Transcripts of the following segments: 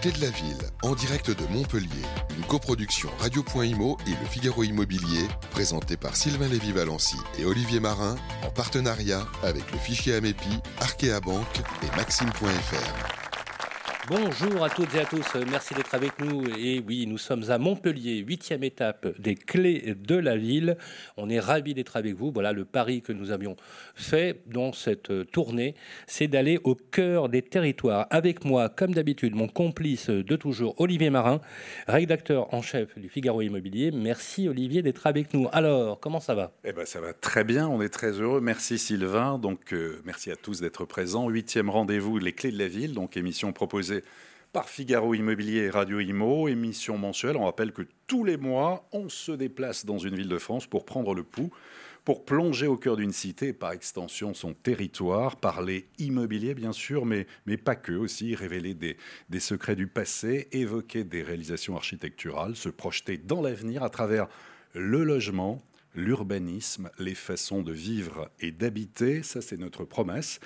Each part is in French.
Clés de la ville, en direct de Montpellier, une coproduction Radio.imo et le Figaro Immobilier, présentée par Sylvain Lévy-Valency et Olivier Marin, en partenariat avec le fichier Amépi, Arkea et Maxime.fr. Bonjour à toutes et à tous, merci d'être avec nous. Et oui, nous sommes à Montpellier, huitième étape des clés de la ville. On est ravis d'être avec vous. Voilà le pari que nous avions fait dans cette tournée, c'est d'aller au cœur des territoires. Avec moi, comme d'habitude, mon complice de toujours, Olivier Marin, rédacteur en chef du Figaro Immobilier. Merci Olivier d'être avec nous. Alors, comment ça va? Eh ben, ça va très bien. On est très heureux. Merci Sylvain. Donc, euh, merci à tous d'être présents. Huitième rendez-vous, les clés de la ville. Donc, émission proposée par Figaro Immobilier et Radio Imo, émission mensuelle. On rappelle que tous les mois, on se déplace dans une ville de France pour prendre le pouls, pour plonger au cœur d'une cité par extension son territoire, parler immobilier bien sûr, mais, mais pas que aussi, révéler des, des secrets du passé, évoquer des réalisations architecturales, se projeter dans l'avenir à travers le logement, l'urbanisme, les façons de vivre et d'habiter, ça c'est notre promesse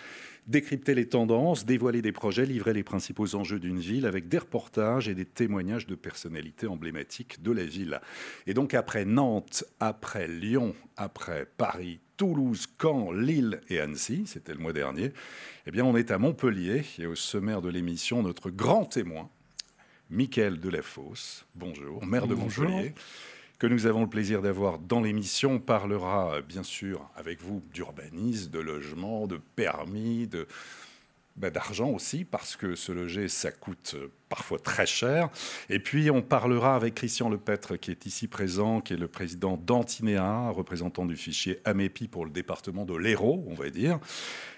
décrypter les tendances, dévoiler des projets, livrer les principaux enjeux d'une ville avec des reportages et des témoignages de personnalités emblématiques de la ville. Et donc après Nantes, après Lyon, après Paris, Toulouse, Caen, Lille et Annecy, c'était le mois dernier, eh bien on est à Montpellier et au sommaire de l'émission notre grand témoin, Michael Delafosse. Bonjour, maire de Montpellier que nous avons le plaisir d'avoir dans l'émission. parlera bien sûr avec vous d'urbanisme, de logement, de permis, de, bah, d'argent aussi, parce que se loger, ça coûte parfois très cher. Et puis, on parlera avec Christian Lepêtre, qui est ici présent, qui est le président d'Antinéa, représentant du fichier AMEPI pour le département de l'Hérault, on va dire.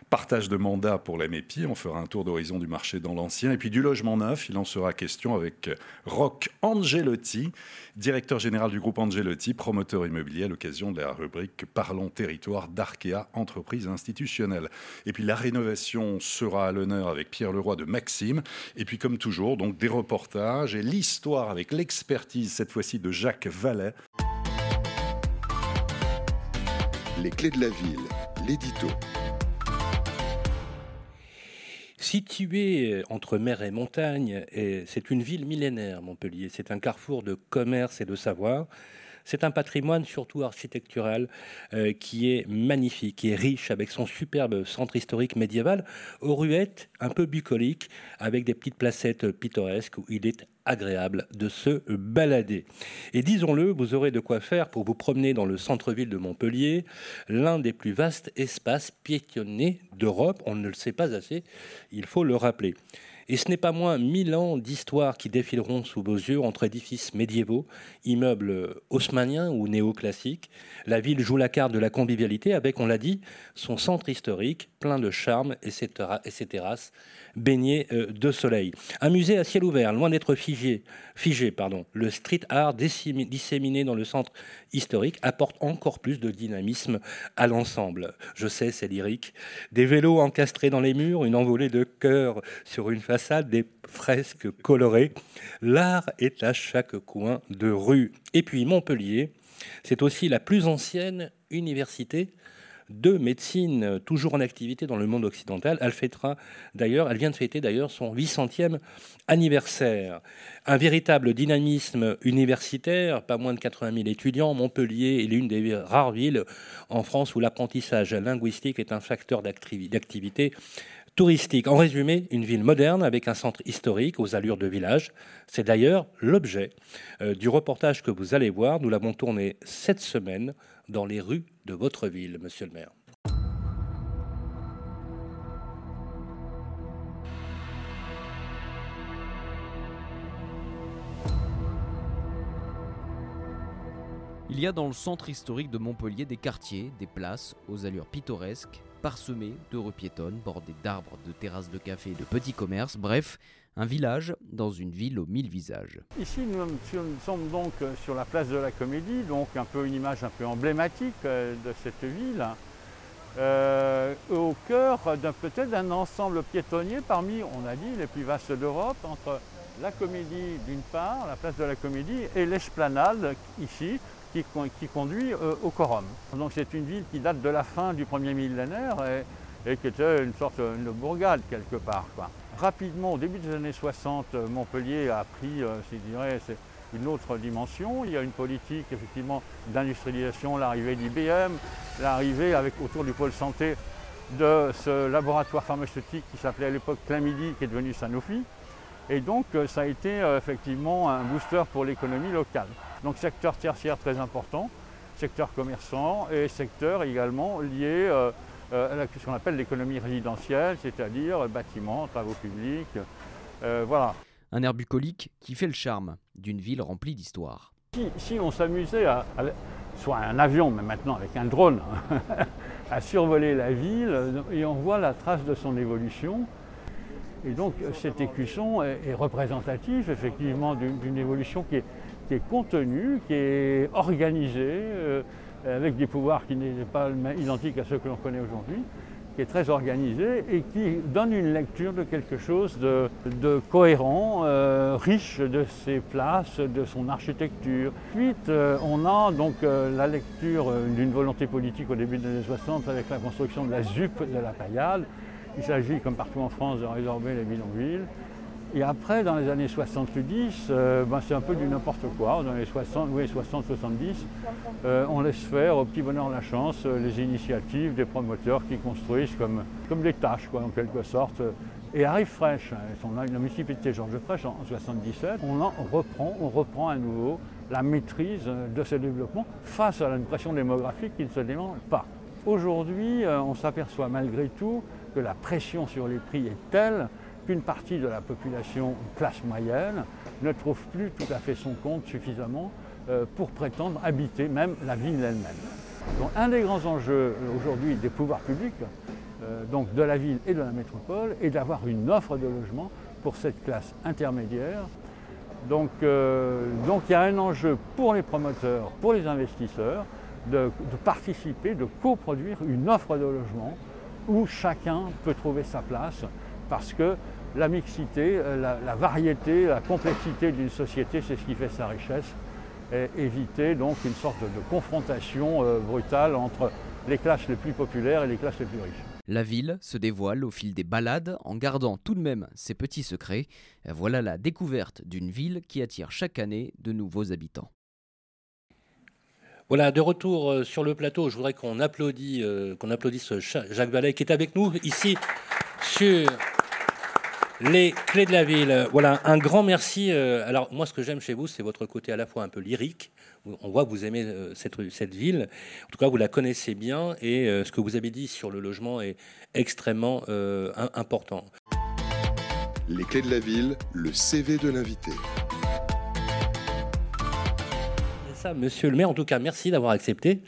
Partage de mandat pour l'AMEPI, on fera un tour d'horizon du marché dans l'ancien. Et puis du logement neuf, il en sera question avec Roch Angelotti, directeur général du groupe Angelotti, promoteur immobilier à l'occasion de la rubrique Parlons territoire d'Arkea, entreprise institutionnelle. Et puis la rénovation sera à l'honneur avec Pierre Leroy de Maxime. Et puis comme toujours, donc des reportages et l'histoire avec l'expertise cette fois-ci de Jacques Vallet. Les clés de la ville, l'édito. Située entre mer et montagne, c'est une ville millénaire, Montpellier. C'est un carrefour de commerce et de savoir. C'est un patrimoine surtout architectural euh, qui est magnifique, qui est riche avec son superbe centre historique médiéval aux ruettes un peu bucoliques avec des petites placettes pittoresques où il est agréable de se balader. Et disons-le, vous aurez de quoi faire pour vous promener dans le centre-ville de Montpellier, l'un des plus vastes espaces piétonnés d'Europe. On ne le sait pas assez, il faut le rappeler. Et ce n'est pas moins mille ans d'histoire qui défileront sous vos yeux entre édifices médiévaux, immeubles haussmanniens ou néoclassiques. La ville joue la carte de la convivialité avec, on l'a dit, son centre historique plein de charme et ses, terrasses baignées euh, de soleil. Un musée à ciel ouvert, loin d'être figé, figé pardon. le street art disséminé dans le centre historique apporte encore plus de dynamisme à l'ensemble. Je sais, c'est lyrique. Des vélos encastrés dans les murs, une envolée de cœurs sur une façade, des fresques colorées. L'art est à chaque coin de rue. Et puis Montpellier, c'est aussi la plus ancienne université de médecine toujours en activité dans le monde occidental. Elle vient de fêter d'ailleurs son 800e anniversaire. Un véritable dynamisme universitaire, pas moins de 80 000 étudiants. Montpellier est l'une des rares villes en France où l'apprentissage linguistique est un facteur d'activité touristique. En résumé, une ville moderne avec un centre historique aux allures de village. C'est d'ailleurs l'objet euh, du reportage que vous allez voir. Nous l'avons tourné cette semaine dans les rues de votre ville, monsieur le maire. Il y a dans le centre historique de Montpellier des quartiers, des places aux allures pittoresques, parsemés de rues piétonnes, bordées d'arbres, de terrasses de café et de petits commerces, bref, un village dans une ville aux mille visages. Ici, nous, sommes donc euh, sur la place de la Comédie, donc un peu une image un peu emblématique euh, de cette ville, euh, au cœur peut-être d'un ensemble piétonnier parmi, on a dit, les plus vastes d'Europe, entre la Comédie d'une part, la place de la Comédie, et l'esplanade ici, qui, conduit au Corum. Donc c'est une ville qui date de la fin du premier millénaire et, qui était une sorte de bourgade quelque part. Rapidement, au début des années 60, Montpellier a pris, je dirais, une autre dimension. Il y a une politique effectivement d'industrialisation, l'arrivée d'IBM, l'arrivée avec autour du pôle santé de ce laboratoire pharmaceutique qui s'appelait à l'époque Clamidi, qui est devenu Sanofi. Et donc ça a été effectivement un booster pour l'économie locale. Donc secteur tertiaire très important, secteur commerçant et secteur également lié euh, ce qu'on appelle l'économie résidentielle, c'est-à-dire bâtiments, travaux publics. Euh, voilà. Un air bucolique qui fait le charme d'une ville remplie d'histoire. Si, on s'amusait à, soit un avion, mais maintenant avec un drone, à survoler la ville, et on voit la trace de son évolution. Et donc cet écusson est représentatif effectivement d'une évolution qui est, qui est contenu, qui est organisé, euh, avec des pouvoirs qui n'est pas identiques à ceux que l'on connaît aujourd'hui, qui est très organisé et qui donne une lecture de quelque chose de, cohérent, euh, riche de ses places, de son architecture. Ensuite, euh, on a donc la lecture d'une volonté politique au début des années 60 avec la construction de la ZUP de la Paillade. Il s'agit, comme partout en France, de résorber les bidonvilles. Et après, dans les années 70, euh, ben, c'est un peu du n'importe quoi. Dans les 60, oui, 60 70, euh, on laisse faire au petit bonheur la chance euh, les initiatives des promoteurs qui construisent comme, comme des tâches, en quelque sorte. Et arrive Fraîche, hein, on a une municipalité Georges Fraîche en 77, on en reprend, on reprend à nouveau la maîtrise de ce développement face à une pression démographique qui ne se dément pas. Aujourd'hui, on s'aperçoit malgré tout que la pression sur les prix est telle qu'une partie de la population classe moyenne ne trouve plus tout à fait son compte suffisamment euh, pour prétendre habiter même la ville elle-même. Donc un des grands enjeux euh, aujourd'hui des pouvoirs publics, euh, donc de la ville et de la métropole, est d'avoir une offre de logement pour cette classe intermédiaire. Donc, il y a un enjeu pour les promoteurs, pour les investisseurs, de participer, de coproduire une offre de logement où chacun peut trouver sa place parce que la mixité, euh, la, variété, la complexité d'une société, c'est ce qui fait sa richesse. Et éviter donc une sorte de, confrontation euh, brutale entre les classes les plus populaires et les classes les plus riches. La ville se dévoile au fil des balades en gardant tout de même ses petits secrets. Voilà la découverte d'une ville qui attire chaque année de nouveaux habitants. Voilà, de retour euh, sur le plateau, je voudrais qu'on applaudisse, qu'on applaudisse Jacques Ballet qui est avec nous ici sur les clés de la ville. Voilà, un grand merci. Euh, alors, moi, ce que j'aime chez vous, c'est votre côté à la fois un peu lyrique. On voit que vous aimez euh, cette, cette ville. En tout cas, vous la connaissez bien. Et euh, ce que vous avez dit sur le logement est extrêmement important. Les clés de la ville, le CV de l'invité. Ça, monsieur le maire, en tout cas, merci d'avoir accepté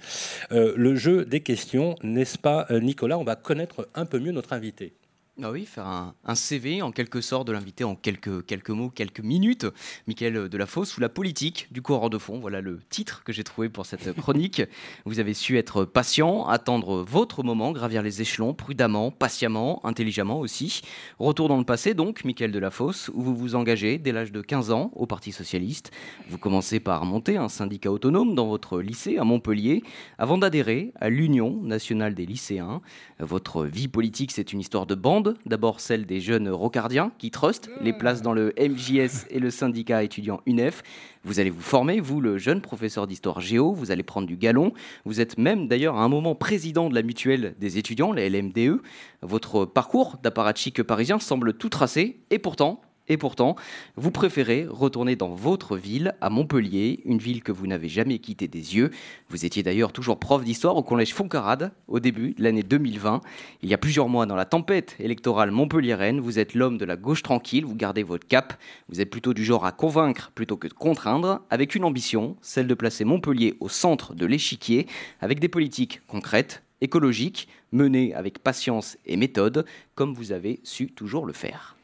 le jeu des questions, n'est-ce pas, Nicolas? On va connaître un peu mieux notre invité. Ah oui, faire un, CV en quelque sorte de l'inviter en quelques, quelques mots, quelques minutes. Michael Delafosse, sous la politique du coureur de fond, voilà le titre que j'ai trouvé pour cette chronique. vous avez su être patient, attendre votre moment, gravir les échelons prudemment, patiemment, intelligemment aussi. Retour dans le passé donc, Michael Delafosse, où vous vous engagez dès l'âge de 15 ans au Parti Socialiste. Vous commencez par monter un syndicat autonome dans votre lycée à Montpellier, avant d'adhérer à l'Union nationale des lycéens. Votre vie politique, c'est une histoire de bande D'abord celle des jeunes rocardiens qui trustent les places dans le MJS et le syndicat étudiant UNEF. Vous allez vous former, vous, le jeune professeur d'histoire géo, vous allez prendre du galon. Vous êtes même d'ailleurs à un moment président de la mutuelle des étudiants, la LMDE. Votre parcours d'apparatchik parisien semble tout tracé et pourtant, et pourtant, vous préférez retourner dans votre ville, à Montpellier, une ville que vous n'avez jamais quittée des yeux. Vous étiez d'ailleurs toujours prof d'histoire au collège Foncarade au début de l'année 2020. Il y a plusieurs mois, dans la tempête électorale montpelliéraine, vous êtes l'homme de la gauche tranquille, vous gardez votre cap. Vous êtes plutôt du genre à convaincre plutôt que de contraindre, avec une ambition, celle de placer Montpellier au centre de l'échiquier, avec des politiques concrètes, écologiques, menées avec patience et méthode, comme vous avez su toujours le faire.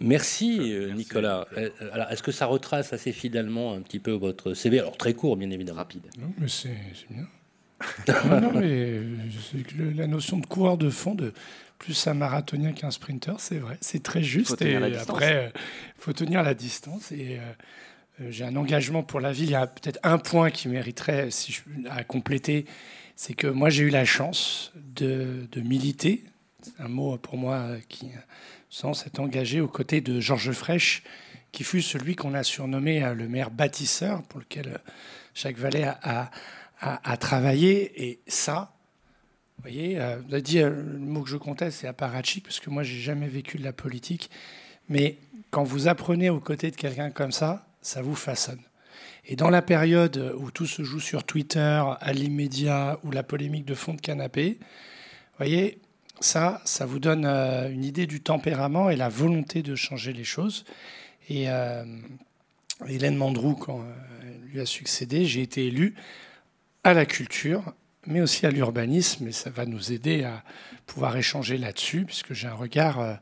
Merci, euh, Nicolas. Euh, alors, est-ce que ça retrace assez fidèlement un petit peu votre CV Alors, très court, bien évidemment. Rapide. Non, mais c'est bien. non, mais la notion de coureur de fond, de plus un marathonien qu'un sprinter, c'est vrai, c'est très juste. et après, il faut tenir la distance. Et euh, j'ai un engagement pour la ville. Il y a peut-être un point qui mériterait si je, à compléter, c'est que moi j'ai eu la chance de, de militer. C'est un mot pour moi qui sans s'être engagé aux côtés de Georges Frêche, qui fut celui qu'on a surnommé le maire bâtisseur, pour lequel Jacques Vallée a, a, travaillé. Et ça, vous voyez, vous avez dit le mot que je comptais, c'est apparatchik, parce que moi, j'ai jamais vécu de la politique. Mais quand vous apprenez aux côtés de quelqu'un comme ça, ça vous façonne. Et dans la période où tout se joue sur Twitter, à l'immédiat, ou la polémique de fond de canapé, vous voyez, ça, ça vous donne euh, une idée du tempérament et la volonté de changer les choses. Et euh, Hélène Mandrou, quand elle euh, lui a succédé, j'ai été élu à la culture, mais aussi à l'urbanisme, et ça va nous aider à pouvoir échanger là-dessus, puisque j'ai un regard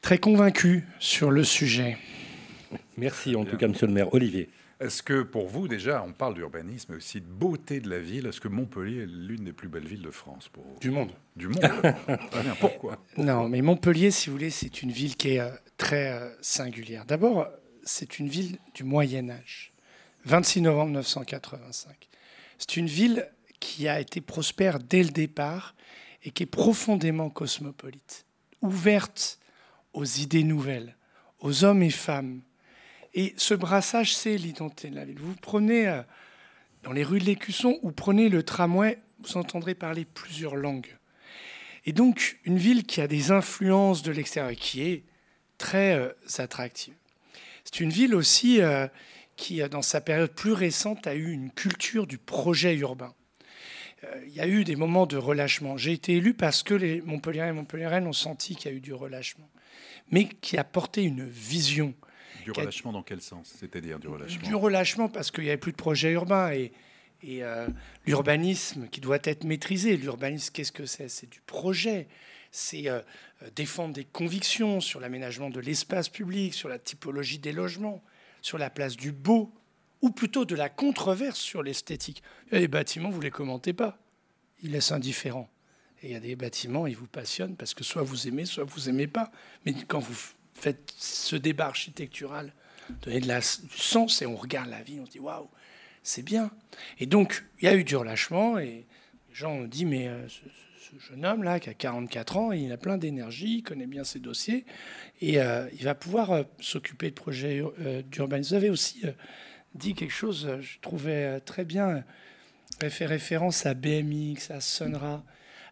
très convaincu sur le sujet. Merci en tout cas, monsieur le maire. Olivier. Est-ce que pour vous, déjà, on parle d'urbanisme et aussi de beauté de la ville, est-ce que Montpellier est l'une des plus belles villes de France pour Du monde. Du monde Pourquoi? Non, mais Montpellier, si vous voulez, c'est une ville qui est euh, très euh, singulière. D'abord, c'est une ville du Moyen Âge. 26 novembre 1985. C'est une ville qui a été prospère dès le départ et qui est profondément cosmopolite, ouverte aux idées nouvelles, aux hommes et femmes. Et ce brassage, c'est l'identité de la ville. Vous prenez euh, dans les rues de l'Écusson ou prenez le tramway, vous entendrez parler plusieurs langues. Et donc, une ville qui a des influences de l'extérieur, qui est très euh, attractive. C'est une ville aussi euh, qui, dans sa période plus récente, a eu une culture du projet urbain. Il y a eu des moments de relâchement. J'ai été élu parce que les Montpelliérains et ont senti qu'il y a eu du relâchement mais qui a porté une vision. Du relâchement dans quel sens C'est-à-dire du relâchement Du relâchement parce qu'il n'y avait plus de projet urbain et, et euh, l'urbanisme qui doit être maîtrisé. L'urbanisme, qu'est-ce que c'est? C'est du projet. C'est euh, défendre des convictions sur l'aménagement de l'espace public, sur la typologie des logements, sur la place du beau, ou plutôt de la controverse sur l'esthétique. Les bâtiments, vous ne les commentez pas. Ils laissent indifférents. Et il y a des bâtiments, ils vous passionnent parce que soit vous aimez, soit vous aimez pas. Mais quand vous faites ce débat architectural, donnez de la, du sens et on regarde la vie, on se dit waouh, c'est bien. Et donc, il y a eu du relâchement et les gens ont dit mais euh, ce, jeune homme là qui a 44 ans, il a plein d'énergie, il connaît bien ses dossiers et euh, il va pouvoir euh, s'occuper de projets d'urbanisme. Vous avez aussi dit quelque chose, je trouvais très bien, fait référence à BMX, à Sonra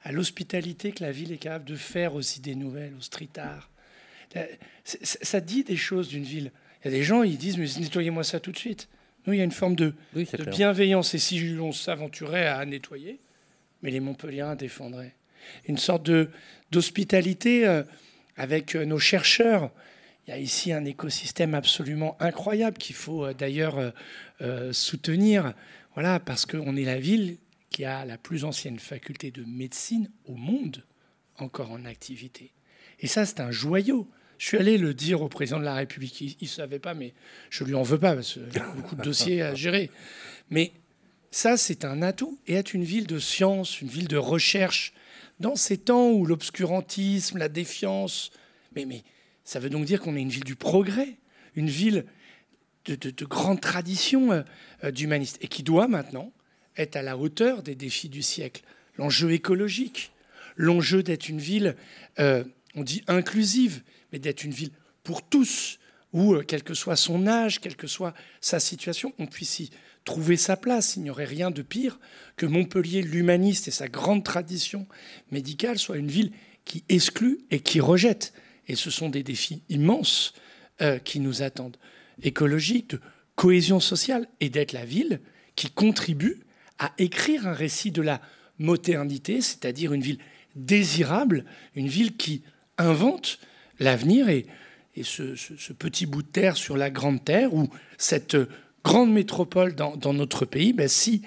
à l'hospitalité que la ville est capable de faire aux idées nouvelles, au street art. Euh, ça dit des choses d'une ville. Il y a des gens, ils disent, mais nettoyez-moi ça tout de suite. Nous, il y a une forme de, bienveillance. Et si on s'aventurait à nettoyer, mais les Montpelliérains défendraient. Une sorte de, d'hospitalité euh, avec euh, nos chercheurs. Il y a ici un écosystème absolument incroyable qu'il faut d'ailleurs soutenir. Voilà, parce qu'on est la ville qui a la plus ancienne faculté de médecine au monde encore en activité. Et ça, c'est un joyau. Je suis allé le dire au président de la République. Il ne savait pas, mais je lui en veux pas, parce qu'il y a beaucoup de dossiers à gérer. Mais ça, c'est un atout. Et être une ville de science, une ville de recherche, dans ces temps où l'obscurantisme, la défiance, mais, mais ça veut donc dire qu'on est une ville du progrès, une ville de, de, grande tradition euh, euh, d'humaniste, et qui doit maintenant est à la hauteur des défis du siècle. L'enjeu écologique, l'enjeu d'être une ville, euh, on dit inclusive, mais d'être une ville pour tous, où, euh, quel que soit son âge, quelle que soit sa situation, on puisse y trouver sa place. Il n'y aurait rien de pire que Montpellier, l'humaniste et sa grande tradition médicale, soit une ville qui exclut et qui rejette. Et ce sont des défis immenses euh, qui nous attendent, écologiques, de cohésion sociale, et d'être la ville qui contribue à écrire un récit de la modernité, c'est-à-dire une ville désirable, une ville qui invente l'avenir et, ce, petit bout de terre sur la grande terre ou cette grande métropole dans, notre pays, ben, si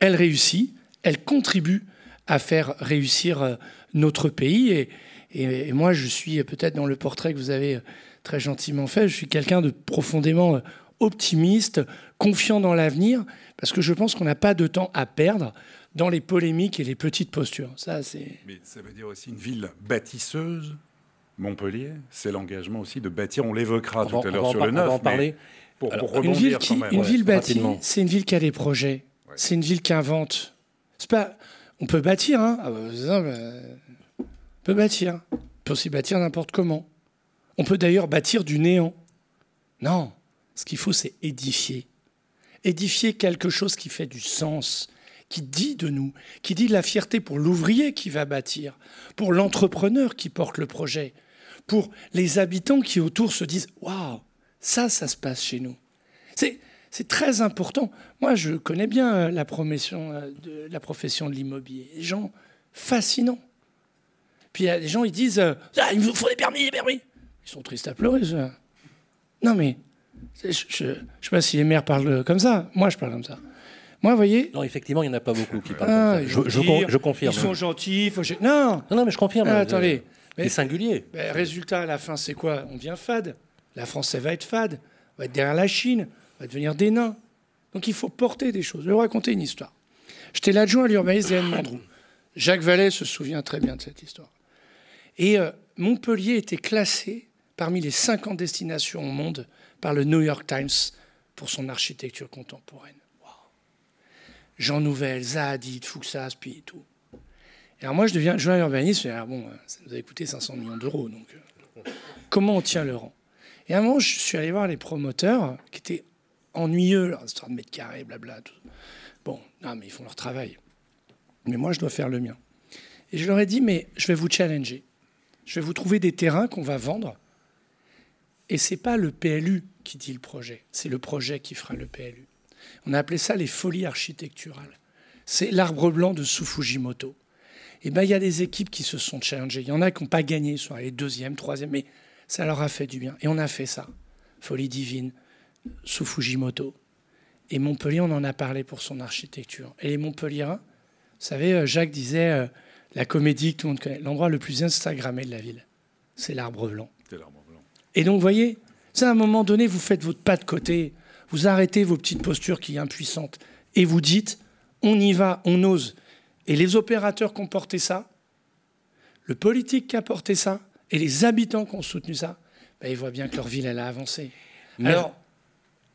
elle réussit, elle contribue à faire réussir euh, notre pays. Et, et moi, je suis peut-être dans le portrait que vous avez euh, très gentiment fait, je suis quelqu'un de profondément euh, optimiste, confiant dans l'avenir, parce que je pense qu'on n'a pas de temps à perdre dans les polémiques et les petites postures. Ça, c'est. Mais ça veut dire aussi une ville bâtisseuse. Montpellier, c'est l'engagement aussi de bâtir. On l'évoquera tout à l'heure sur le neuf. On va en parler. Pour, une ville, qui, une ville bâtie, c'est une ville qui a des projets. C'est une ville qui invente. C'est pas. On peut bâtir, hein. Ah, bah, on peut bâtir. On peut aussi bâtir n'importe comment. On peut d'ailleurs bâtir du néant. Non, ce qu'il faut, c'est édifier. Édifier quelque chose qui fait du sens, qui dit de nous, qui dit de la fierté pour l'ouvrier qui va bâtir, pour l'entrepreneur qui porte le projet, pour les habitants qui autour se disent Waouh, ça, ça se passe chez nous. C'est très important. Moi, je connais bien euh, la profession euh, de, la profession de l'immobilier. Des gens fascinants. Puis il y a des gens, ils disent euh, ah, il nous faut des permis, des permis. Ils sont tristes à pleurer. Ça. Non, mais je ne sais pas si les maires parlent comme ça. Moi, je parle comme ça. Moi, vous voyez. Non, effectivement, il n'y en a pas beaucoup qui parlent ah, comme ça. Je, confirme. Ils sont gentils. Faut... Non. non. mais je confirme. Ah, attendez. C'est singulier. Ben, résultat, à la fin, c'est quoi? On devient fade. La France, elle va être fade. On va être derrière la Chine. On va devenir des nains. Donc il faut porter des choses. Je vais vous raconter une histoire. J'étais l'adjoint à l'urbanisme d'Anne Mandrou. Jacques Vallée se souvient très bien de cette histoire. Et euh, Montpellier était classé parmi les 50 destinations au monde par le New York Times pour son architecture contemporaine. Jean Nouvel, Zahadid, Fouxas, puis tout. Alors moi, je deviens adjoint à l'urbanisme, et alors bon, ça nous a coûté 500 millions d'euros, donc euh, comment on tient le rang? Et à un moment, je suis allé voir les promoteurs, qui étaient ennuyeux, leur histoire de mètres carrés, blabla. Tout. Bon, non, mais ils font leur travail. Mais moi, je dois faire le mien. Et je leur ai dit, mais je vais vous challenger. Je vais vous trouver des terrains qu'on va vendre. Et c'est pas le PLU qui dit le projet, c'est le projet qui fera le PLU. On a appelé ça les folies architecturales. C'est l'arbre blanc de Sufujimoto. Et eh ben, il y a des équipes qui se sont challengées. Il y en a qui n'ont pas gagné, soit les deuxième, troisième, mais ça leur a fait du bien. Et on a fait ça. Folie divine, sous Fujimoto. Et Montpellier, on en a parlé pour son architecture. Et les Montpelliérains, vous savez, euh, Jacques disait euh, la comédie que tout le monde connaît, l'endroit le plus Instagrammé de la ville, c'est l'arbre blanc. Et donc, vous voyez, c'est à un moment donné, vous faites votre pas de côté, vous arrêtez vos petites postures qui sont impuissantes, et vous dites, on y va, on ose. Et les opérateurs qui ont porté ça, le politique qui a porté ça, et les habitants qui ont soutenu ça, ben, ils voient bien que leur ville, elle a avancé. Alors,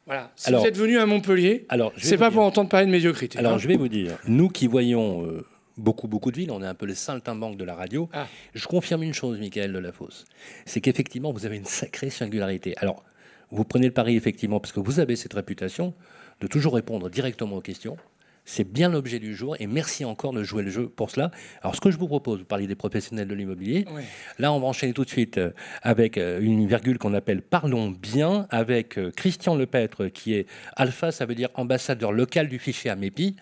voilà. Si vous êtes venu à Montpellier, c'est pas pour entendre parler de médiocrité. Alors, hein. je vais vous dire, nous qui voyons euh, beaucoup, beaucoup de villes, on est un peu les saltimbanques de la radio, ah. je confirme une chose, Michael de la Fosse, c'est qu'effectivement, vous avez une sacrée singularité. Alors, vous prenez le pari, effectivement, parce que vous avez cette réputation de toujours répondre directement aux questions. C'est bien l'objet du jour et merci encore de jouer le jeu pour cela. Alors, ce que je vous propose, vous parlez des professionnels de l'immobilier. Là, on va enchaîner tout de suite euh, avec euh, une virgule qu'on appelle Parlons bien avec euh, Christian Lepêtre qui est Alpha, ça veut dire ambassadeur local du fichier Amépi.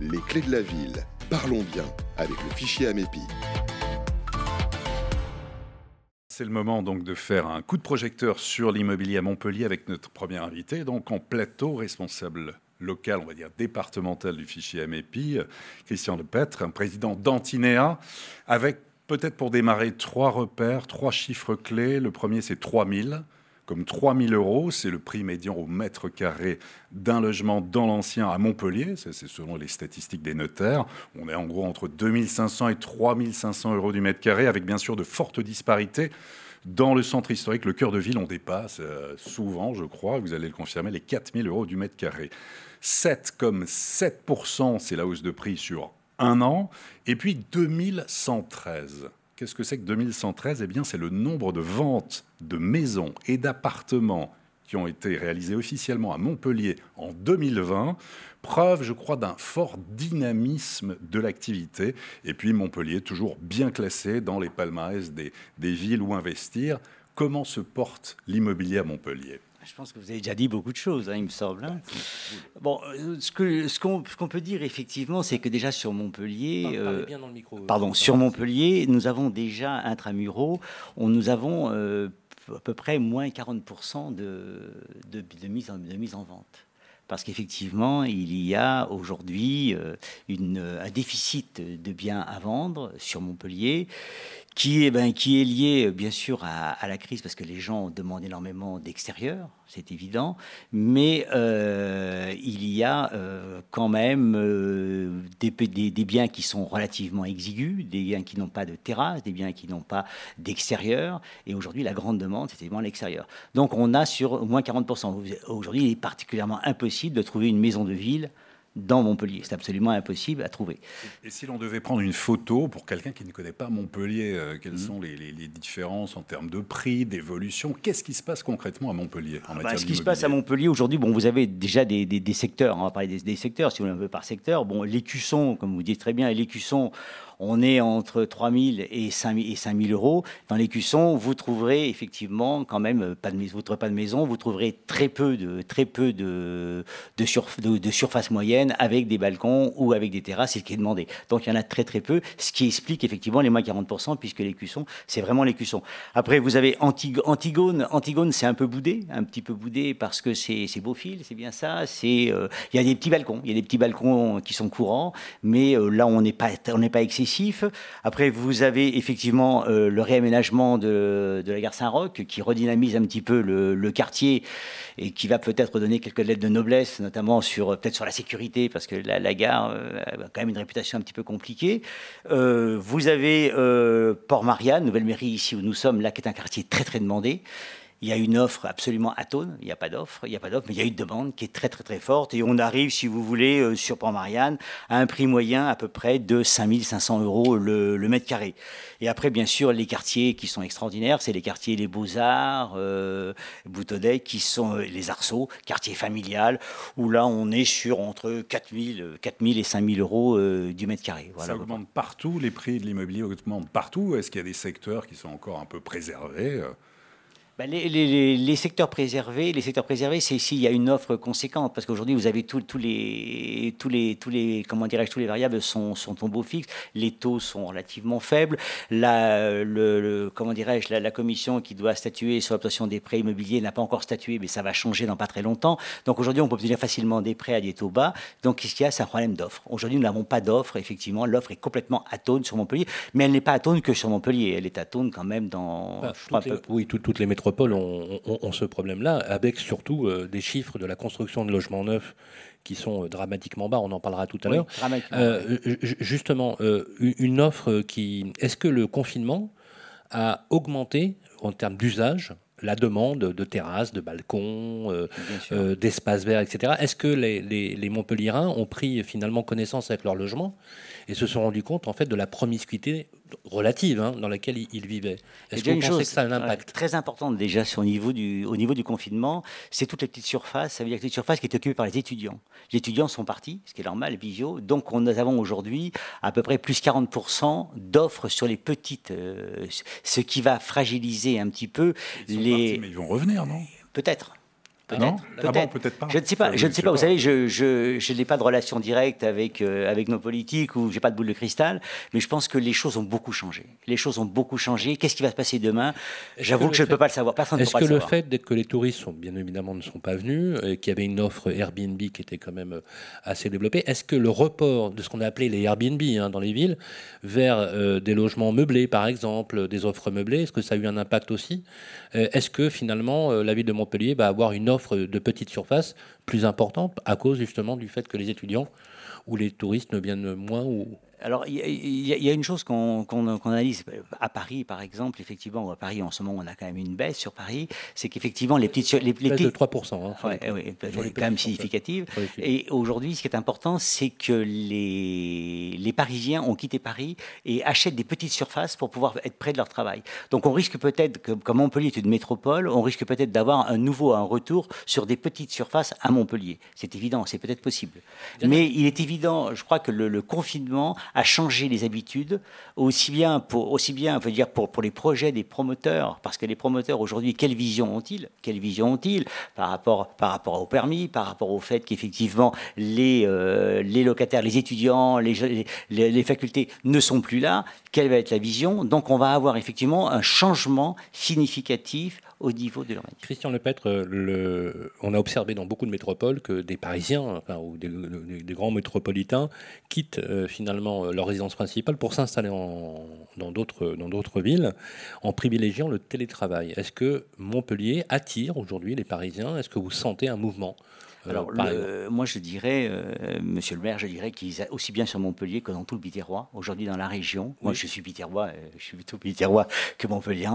Les clés de la ville. Parlons bien avec le fichier Amépi. C'est le moment donc de faire un coup de projecteur sur l'immobilier à Montpellier avec notre premier invité, donc en plateau responsable local, on va dire départemental du fichier MEPI, Christian Lepêtre, un président d'Antinéa, avec peut-être pour démarrer trois repères, trois chiffres clés. Le premier, c'est 3000 comme 3000 euros. C'est le prix médian au mètre carré d'un logement dans l'ancien à Montpellier. C'est selon les statistiques des notaires. On est en gros entre 2500 et 3500 euros du mètre carré, avec bien sûr de fortes disparités. Dans le centre historique, le cœur de ville, on dépasse euh, souvent, je crois, vous allez le confirmer, les 4000 euros du mètre carré. 7 comme 7%, c'est la hausse de prix sur un an. Et puis 2113. Qu'est-ce que c'est que 2113 Eh bien, c'est le nombre de ventes de maisons et d'appartements qui ont été réalisées officiellement à Montpellier en 2020. Preuve, je crois, d'un fort dynamisme de l'activité. Et puis Montpellier, toujours bien classé dans les palmarès des, des villes où investir. Comment se porte l'immobilier à Montpellier? Je pense que vous avez déjà dit beaucoup de choses, hein, il me semble. Hein. Bon, euh, ce qu'on ce qu'on peut dire effectivement, c'est que déjà sur Montpellier, euh, bien dans le micro, pardon, sur Montpellier, nous avons déjà intramuraux, on, nous avons euh, à peu près moins 40% de, de, de, mise en, de mise en vente parce qu'effectivement, il y a aujourd'hui un déficit de biens à vendre sur Montpellier qui est, ben, qui est lié euh, bien sûr à, la crise parce que les gens demandent énormément d'extérieur, c'est évident, mais euh, il y a euh, quand même des, des, biens qui sont relativement exigus, des biens qui n'ont pas de terrasse, des biens qui n'ont pas d'extérieur, et aujourd'hui la grande demande c'est évidemment l'extérieur. Donc on a sur au moins 40%. Aujourd'hui il est particulièrement impossible de trouver une maison de ville dans Montpellier. C'est absolument impossible à trouver. Et, si l'on devait prendre une photo pour quelqu'un qui ne connaît pas Montpellier, euh, quelles mmh. sont les, différences en termes de prix, d'évolution? Qu'est-ce qui se passe concrètement à Montpellier en bah, Ce qui se passe à Montpellier aujourd'hui, bon, vous avez déjà des, secteurs, on va parler des, secteurs, si vous voulez un peu par secteur. Bon, l'écusson, comme vous dites très bien, l'écusson, on est entre 3 000 et 5 000, euros. Dans l'écusson, vous trouverez effectivement quand même euh, pas de, trouverez pas de maison, vous trouverez très peu de, très peu de, de, surface moyenne avec des balcons ou avec des terrasses, c'est ce qui est demandé. Donc il y en a très très peu, ce qui explique effectivement les moins 40%, puisque l'écusson, c'est vraiment l'écusson. Après, vous avez Antigone. Antigone, c'est un peu boudé, un petit peu boudé parce que c'est beau fil, c'est bien ça. Euh, il y a des petits balcons, il y a des petits balcons qui sont courants, mais euh, là on n'est pas on pas excessif après, vous avez effectivement euh, le réaménagement de, la gare Saint-Roch qui redynamise un petit peu le, quartier et qui va peut-être donner quelques lettres de noblesse, notamment sur peut-être sur la sécurité, parce que la, gare euh, a quand même une réputation un petit peu compliquée. Euh, vous avez Port-Marianne, nouvelle mairie ici où nous sommes, là qui est un quartier très très demandé. Il y a une offre absolument atone, il n'y a pas d'offre, il n'y a pas d'offre, mais il y a une demande qui est très très très forte et on arrive, si vous voulez, euh, sur Port-Marianne, à un prix moyen à peu près de 5500 euros le, mètre carré. Et après, bien sûr, les quartiers qui sont extraordinaires, c'est les quartiers les Beaux-Arts, euh, Boutonnet, qui sont euh, les Arceaux, quartier familial, où là on est sur entre 4000, 4000 et 5000 euros euh, du mètre carré. Ça augmente partout, les prix de l'immobilier augmentent partout. Est-ce qu'il y a des secteurs qui sont encore un peu préservés bah, les, secteurs préservés, les secteurs préservés, c'est s'il y a une offre conséquente, parce qu'aujourd'hui vous avez tous les, tous les, tous les, comment dirais-je, tous les variables sont, sont en beau fixe, les taux sont relativement faibles, la, le, comment dirais-je, la, commission qui doit statuer sur l'obtention des prêts immobiliers n'a pas encore statué, mais ça va changer dans pas très longtemps. Donc aujourd'hui on peut obtenir facilement des prêts à des taux bas. Donc qu'est-ce qu'il y a? C'est un problème d'offre. Aujourd'hui nous n'avons pas d'offre, effectivement, l'offre est complètement atone sur Montpellier, mais elle n'est pas atone que sur Montpellier, elle est atone quand même dans. Bah, oui, toutes les métropoles métropoles ont, ce problème-là, avec surtout euh, des chiffres de la construction de logements neufs qui sont euh, dramatiquement bas, on en parlera tout à l'heure. Euh, justement, une offre qui... Est-ce que le confinement a augmenté en termes d'usage la demande de terrasses, de balcons, d'espaces verts, etc. Est-ce que les, les, les Montpelliérains ont pris finalement connaissance avec leur logement et se sont rendus compte en fait de la promiscuité relative hein, dans laquelle ils vivaient. Est-ce que vous pensez que ça a un impact Très importante déjà sur, au, niveau du, au niveau du confinement, c'est toutes les petites surfaces. Ça veut dire que les petites surfaces qui étaient occupées par les étudiants. Les étudiants sont partis, ce qui est normal, visio. Donc nous avons aujourd'hui à peu près plus 40% d'offres sur les petites, euh, ce qui va fragiliser un petit peu les... mais ils vont revenir, non? Peut-être. Peut-être. peut pas. Je ne sais pas. Je ne sais pas. Vous savez, je, je, n'ai pas de relation directe avec euh, avec nos politiques ou j'ai pas de boule de cristal, mais je pense que les choses ont beaucoup changé. Les choses ont beaucoup changé. Qu'est-ce qui va se passer demain? J'avoue que, je ne peux pas le savoir. Personne ne peut pas le savoir. Est-ce que le fait que les touristes sont bien évidemment ne sont pas venus, et qu'il y avait une offre Airbnb qui était quand même euh, assez développée, est-ce que le report de ce qu'on a appelé les Airbnb hein, dans les villes vers euh, des logements meublés, par exemple, des offres meublées, est-ce que ça a eu un impact aussi? Est-ce que finalement la ville de Montpellier va avoir une offre de petite surface plus importante à cause justement du fait que les étudiants ou les touristes ne viennent moins ou alors, il y, a une chose qu'on analyse à Paris, par exemple, effectivement, à Paris, en ce moment, on a quand même une baisse sur Paris, c'est qu'effectivement, les petites... Les, les de 3%. Hein, oui, quand même significative. Et aujourd'hui, ce qui est important, c'est que les, les Parisiens ont quitté Paris et achètent des petites surfaces pour pouvoir être près de leur travail. Donc, on risque peut-être, comme Montpellier est une métropole, on risque peut-être d'avoir un nouveau, un retour sur des petites surfaces à Montpellier. C'est évident, c'est peut-être possible. Mais il est évident, je crois que le, le confinement à changer les habitudes, aussi bien pour, aussi bien, veut dire pour, pour les projets des promoteurs, parce que les promoteurs aujourd'hui, quelle vision ont-ils? Quelle vision ont-ils? Par rapport, par rapport au permis, par rapport au fait qu'effectivement les, euh, les locataires, les étudiants, les, les, facultés ne sont plus là? Quelle va être la vision? Donc on va avoir effectivement un changement significatif au niveau de l'urbanisme. Christian Lepêtre, le, on a observé dans beaucoup de métropoles que des Parisiens ou des, grands métropolitains quittent euh, finalement leur résidence principale pour s'installer dans d'autres villes en privilégiant le télétravail. Est-ce que Montpellier attire aujourd'hui les Parisiens? Est-ce que vous sentez un mouvement Alors, moi, je dirais, monsieur le maire, je dirais qu'il aussi bien sur Montpellier que dans tout le Biterrois, aujourd'hui dans la région. Moi, je suis Biterrois, je suis plutôt Biterrois que Montpellier.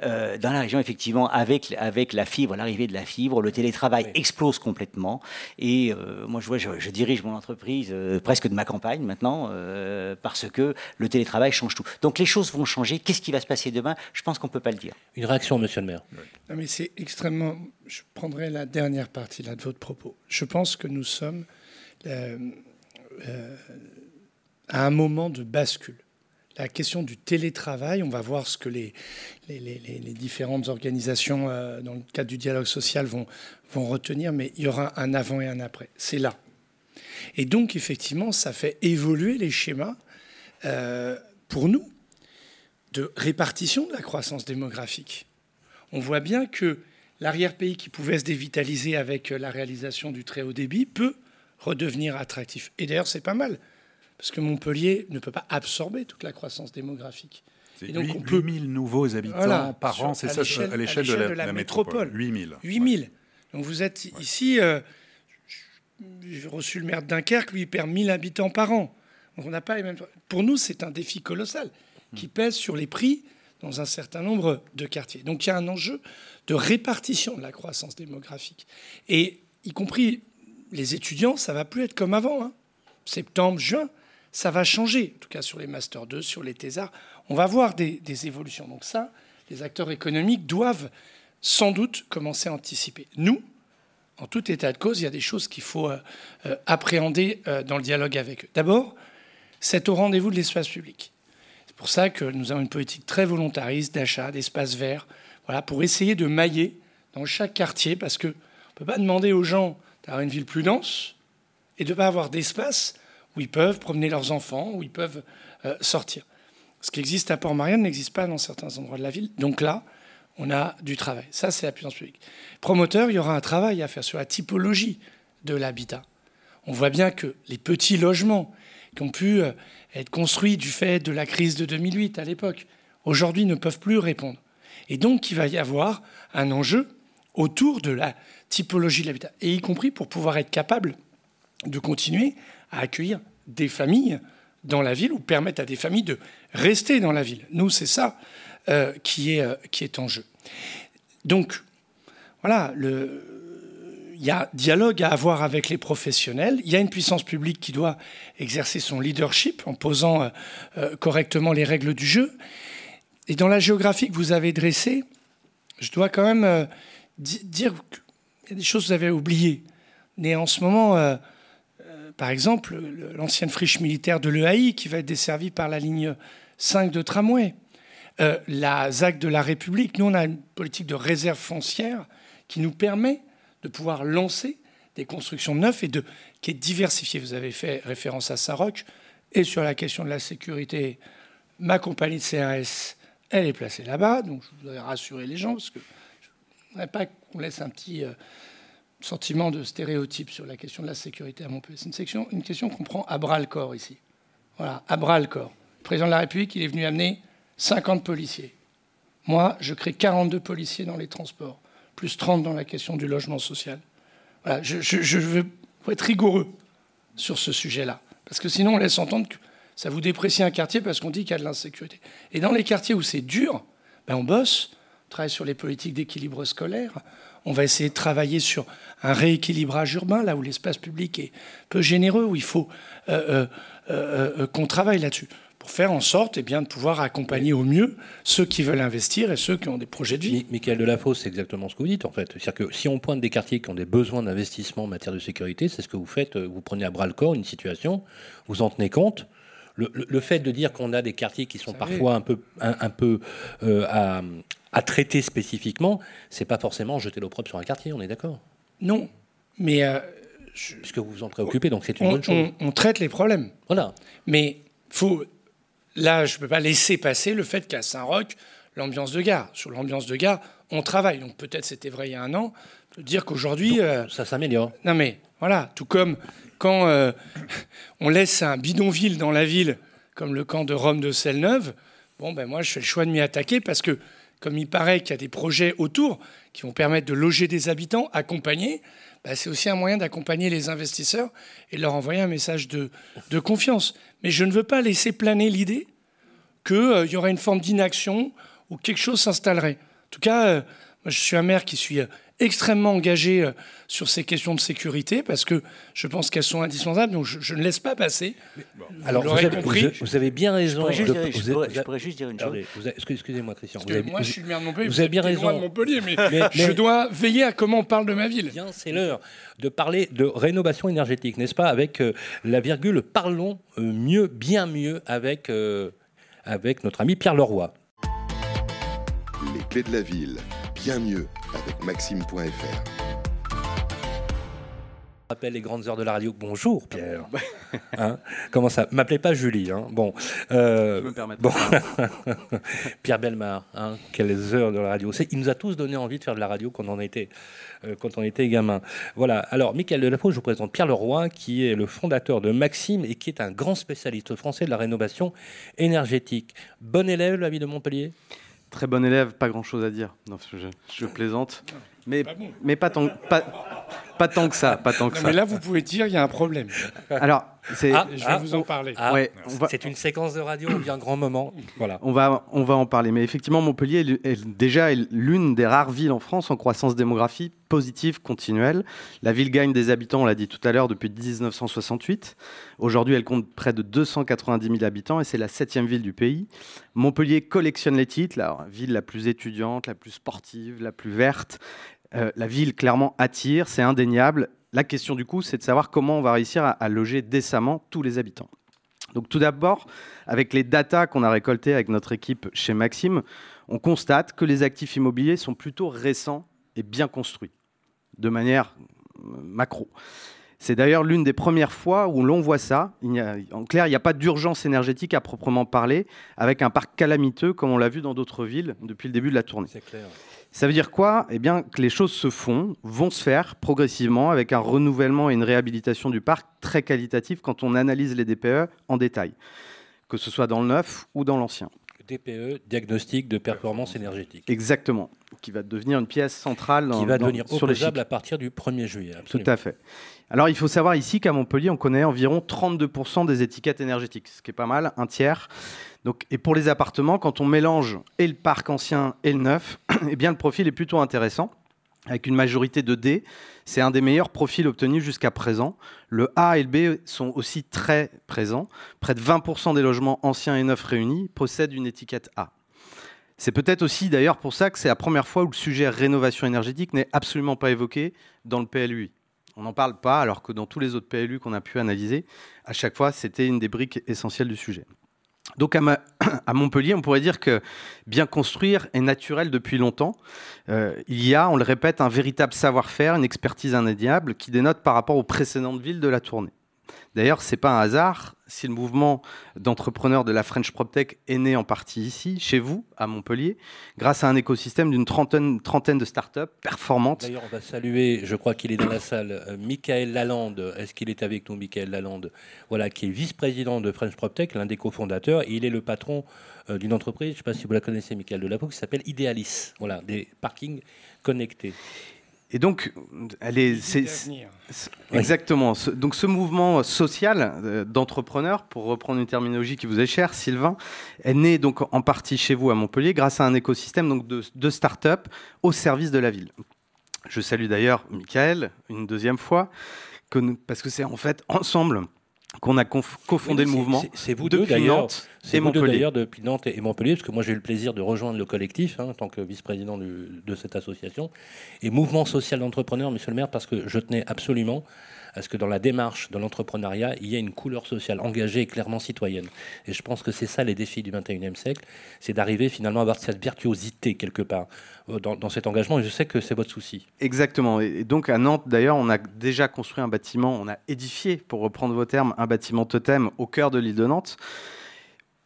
dans la région, effectivement, avec, avec la fibre, l'arrivée de la fibre, le télétravail explose complètement. Et moi, je, vois, je, dirige mon entreprise presque de ma campagne maintenant, parce que le télétravail change tout. Donc, les choses vont changer. Qu'est-ce qui va se passer demain? Je pense qu'on ne peut pas le dire. Une réaction, monsieur le maire Non, mais c'est extrêmement. Je prendrai la dernière partie là, de votre propos. Je pense que nous sommes euh, euh, à un moment de bascule. La question du télétravail, on va voir ce que les, différentes organisations euh, dans le cadre du dialogue social vont retenir, mais il y aura un avant et un après. C'est là. Et donc, effectivement, ça fait évoluer les schémas pour nous de répartition de la croissance démographique. On voit bien que l'arrière-pays qui pouvait se dévitaliser avec la réalisation du très haut débit peut redevenir attractif. Et d'ailleurs, c'est pas mal, parce que Montpellier ne peut pas absorber toute la croissance démographique. Et donc, 8, on peut... 8000 nouveaux habitants par an, c'est ça à l'échelle de, la, la métropole. 8000. 8000. Donc vous êtes ici, euh, j'ai reçu le maire de Dunkerque, lui, il perd 1000 habitants par an. Donc on n'a pas les mêmes... Pour nous, c'est un défi colossal qui hmm. pèse sur les prix dans un certain nombre de quartiers. Donc il y a un enjeu de répartition de la croissance démographique. Et y compris les étudiants, ça va plus être comme avant. Hein. Septembre, juin, ça va changer. En tout cas sur les Master 2, sur les thésards, on va voir des, évolutions. Donc ça, les acteurs économiques doivent sans doute commencer à anticiper. Nous, en tout état de cause, il y a des choses qu'il faut euh, euh, appréhender euh, dans le dialogue avec eux. D'abord, c'est au rendez-vous de l'espace public. Pour ça que nous avons une politique très volontariste d'achat d'espaces verts, voilà, pour essayer de mailler dans chaque quartier, parce qu'on ne peut pas demander aux gens d'avoir une ville plus dense et de ne pas avoir d'espace où ils peuvent promener leurs enfants, où ils peuvent euh, sortir. Ce qui existe à Port-Marianne n'existe pas dans certains endroits de la ville. Donc là, on a du travail. Ça, c'est la puissance publique. Promoteur, il y aura un travail à faire sur la typologie de l'habitat. On voit bien que les petits logements qui ont pu euh, être construits du fait de la crise de 2008 à l'époque, aujourd'hui ne peuvent plus répondre. Et donc, il va y avoir un enjeu autour de la typologie de l'habitat, et y compris pour pouvoir être capable de continuer à accueillir des familles dans la ville ou permettre à des familles de rester dans la ville. Nous, c'est ça euh, qui, est, euh, qui est en jeu. Donc, voilà, le, il y a dialogue à avoir avec les professionnels. Il y a une puissance publique qui doit exercer son leadership en posant euh, correctement les règles du jeu. Et dans la géographie que vous avez dressée, je dois quand même euh, dire qu'il y a des choses que vous avez oubliées. Mais en ce moment, euh, euh, par exemple, l'ancienne friche militaire de l'EAI qui va être desservie par la ligne 5 de tramway. la ZAC de la République, nous, on a une politique de réserve foncière qui nous permet de pouvoir lancer des constructions neuves et de, qui est diversifiée. Vous avez fait référence à Saint-Roch et sur la question de la sécurité, ma compagnie de CRS elle est placée là-bas, donc je voudrais rassurer les gens, parce que je ne voudrais pas qu'on laisse un petit euh, sentiment de stéréotype sur la question de la sécurité à Montpellier. C'est une, une question qu'on prend à bras le corps ici. Voilà, à bras le corps. Le président de la République, il est venu amener 50 policiers. Moi, je crée 42 policiers dans les transports, plus 30 dans la question du logement social. Voilà, je, veux être rigoureux sur ce sujet-là, parce que sinon on laisse entendre que ça vous déprécie un quartier parce qu'on dit qu'il y a de l'insécurité. Et dans les quartiers où c'est dur, ben on bosse, on travaille sur les politiques d'équilibre scolaire, on va essayer de travailler sur un rééquilibrage urbain, là où l'espace public est peu généreux, où il faut euh, euh, euh, qu'on travaille là-dessus, pour faire en sorte eh bien, de pouvoir accompagner au mieux ceux qui veulent investir et ceux qui ont des projets de vie. Michael Delafosse, c'est exactement ce que vous dites en fait. C'est-à-dire que si on pointe des quartiers qui ont des besoins d'investissement en matière de sécurité, c'est ce que vous faites, vous prenez à bras le corps une situation, vous en tenez compte, le, fait de dire qu'on a des quartiers qui sont parfois un peu, un, peu euh, à, traiter spécifiquement, c'est pas forcément jeter l'opprobre sur un quartier, on est d'accord? Non, mais euh, puisque vous vous en préoccupez, donc c'est une bonne chose. On, traite les problèmes. Voilà. Mais faut là, je ne peux pas laisser passer le fait qu'à Saint-Roch, l'ambiance de gare, sur l'ambiance de gare, on travaille. Donc peut-être c'était vrai il y a un an, dire qu'aujourd'hui, euh, ça s'améliore. Non mais voilà, tout comme quand euh, on laisse un bidonville dans la ville, comme le camp de Rome de Selle-Neuve, bon, ben moi, je fais le choix de m'y attaquer parce que comme il paraît qu'il y a des projets autour qui vont permettre de loger des habitants, accompagnés, bah, c'est aussi un moyen d'accompagner les investisseurs et de leur envoyer un message de, confiance. Mais je ne veux pas laisser planer l'idée qu'il euh, y aurait une forme d'inaction ou quelque chose s'installerait. En tout cas, euh, moi, je suis un maire qui suis extrêmement engagé euh, sur ces questions de sécurité parce que je pense qu'elles sont indispensables. Donc je, ne laisse pas passer. Alors vous avez, compris. Vous, avez, bien raison. Je pourrais juste, dire, une chose. Excusez-moi, Christian. moi, je suis le maire de Montpellier. Vous, avez bien raison. De Montpellier, mais, je dois veiller à comment on parle de ma ville. C'est l'heure de parler de rénovation énergétique, n'est-ce pas Avec euh, la virgule, parlons euh, mieux, bien mieux avec, avec notre ami Pierre Leroy. Les clés de la ville, bien mieux avec maxime.fr. Rappelle les grandes heures de la radio. Bonjour Pierre. Hein Comment ça M'appelez pas Julie. Hein bon. Euh, Je me permets. Bon. Pierre Belmar. Hein Quelles heures de la radio. Il nous a tous donné envie de faire de la radio quand on était euh, quand on était gamin. Voilà. Alors, Michael Delafaux, je vous présente Pierre Leroy, qui est le fondateur de Maxime et qui est un grand spécialiste français de la rénovation énergétique. Bon élève, la vie de Montpellier? Très bon élève, pas grand chose à dire. Non, je, plaisante. Mais pas, mais pas tant, pas, pas tant que ça. Pas tant que ça. Mais là, vous pouvez dire, il y a un problème. Alors, c'est. Ah, je vais ah, vous en parler. Ah, c'est une séquence de radio, on un grand moment. Voilà. On va, on va en parler. Mais effectivement, Montpellier est, déjà l'une des rares villes en France en croissance démographique positive continuelle. La ville gagne des habitants, on l'a dit tout à l'heure, depuis 1968. Aujourd'hui, elle compte près de 290 000 habitants et c'est la septième ville du pays. Montpellier collectionne les titres, la ville la plus étudiante, la plus sportive, la plus verte. Euh, la ville clairement attire, c'est indéniable. La question du coup, c'est de savoir comment on va réussir à, loger décemment tous les habitants. Donc tout d'abord, avec les datas qu'on a récoltées avec notre équipe chez Maxime, on constate que les actifs immobiliers sont plutôt récents et bien construits, de manière euh, macro. C'est d'ailleurs l'une des premières fois où l'on voit ça. en clair, il n'y a pas d'urgence énergétique à proprement parler, avec un parc calamiteux comme on l'a vu dans d'autres villes depuis le début de la tournée. C'est clair. Ça veut dire quoi? Eh bien, que les choses se font, vont se faire progressivement avec un renouvellement et une réhabilitation du parc très qualitatif quand on analyse les DPE en détail, que ce soit dans le neuf ou dans l'ancien. DPE, diagnostic de performance énergétique. Exactement, qui va devenir une pièce centrale qui va devenir opposable à partir du 1er juillet. Tout à fait. Alors il faut savoir ici qu'à Montpellier, on connaît environ 32% des étiquettes énergétiques, ce qui est pas mal, un tiers. Donc, et pour les appartements, quand on mélange et le parc ancien et le neuf, eh bien, le profil est plutôt intéressant. Avec une majorité de D, c'est un des meilleurs profils obtenus jusqu'à présent. Le A et le B sont aussi très présents. Près de 20% des logements anciens et neufs réunis possèdent une étiquette A. C'est peut-être aussi d'ailleurs pour ça que c'est la première fois où le sujet rénovation énergétique n'est absolument pas évoqué dans le PLUI. On n'en parle pas alors que dans tous les autres PLU qu'on a pu analyser, à chaque fois c'était une des briques essentielles du sujet. Donc à, Montpellier, on pourrait dire que bien construire est naturel depuis longtemps. Euh, il y a, on le répète, un véritable savoir-faire, une expertise indéniable qui dénote par rapport aux précédentes villes de la tournée. D'ailleurs, ce n'est pas un hasard si le mouvement d'entrepreneurs de la French PropTech est né en partie ici, chez vous, à Montpellier, grâce à un écosystème d'une trentaine, trentaine de startups performantes. D'ailleurs, on va saluer, je crois qu'il est dans la salle, euh, Michael Lalande. Est-ce qu'il est avec nous, Michael Lalande? Voilà, qui est vice-président de French PropTech, l'un des cofondateurs. Et il est le patron euh, d'une entreprise, je ne sais pas si vous la connaissez, Michael Delapo, qui s'appelle Idealis. Voilà, des parkings connectés. Et donc, elle est, exactement. donc, ce mouvement social euh, d'entrepreneurs, pour reprendre une terminologie qui vous est chère, Sylvain, est né donc en partie chez vous à Montpellier grâce à un écosystème donc de, de start-up au service de la ville. Je salue d'ailleurs Michael une deuxième fois, parce que c'est en fait ensemble qu'on a cofondé le mouvement. C'est vous deux d'ailleurs. C'est vous deux d'ailleurs depuis Nantes et Montpellier, parce que moi j'ai eu le plaisir de rejoindre le collectif hein, en tant que vice-président de cette association et mouvement social d'entrepreneurs, Monsieur le Maire, parce que je tenais absolument à ce que dans la démarche de l'entrepreneuriat, il y ait une couleur sociale engagée et clairement citoyenne. Et je pense que c'est ça les défis du 21e siècle, c'est d'arriver finalement à avoir cette virtuosité quelque part euh, dans, cet engagement. Et je sais que c'est votre souci. Exactement. Et donc à Nantes, d'ailleurs, on a déjà construit un bâtiment, on a édifié, pour reprendre vos termes, un bâtiment totem au cœur de l'île de Nantes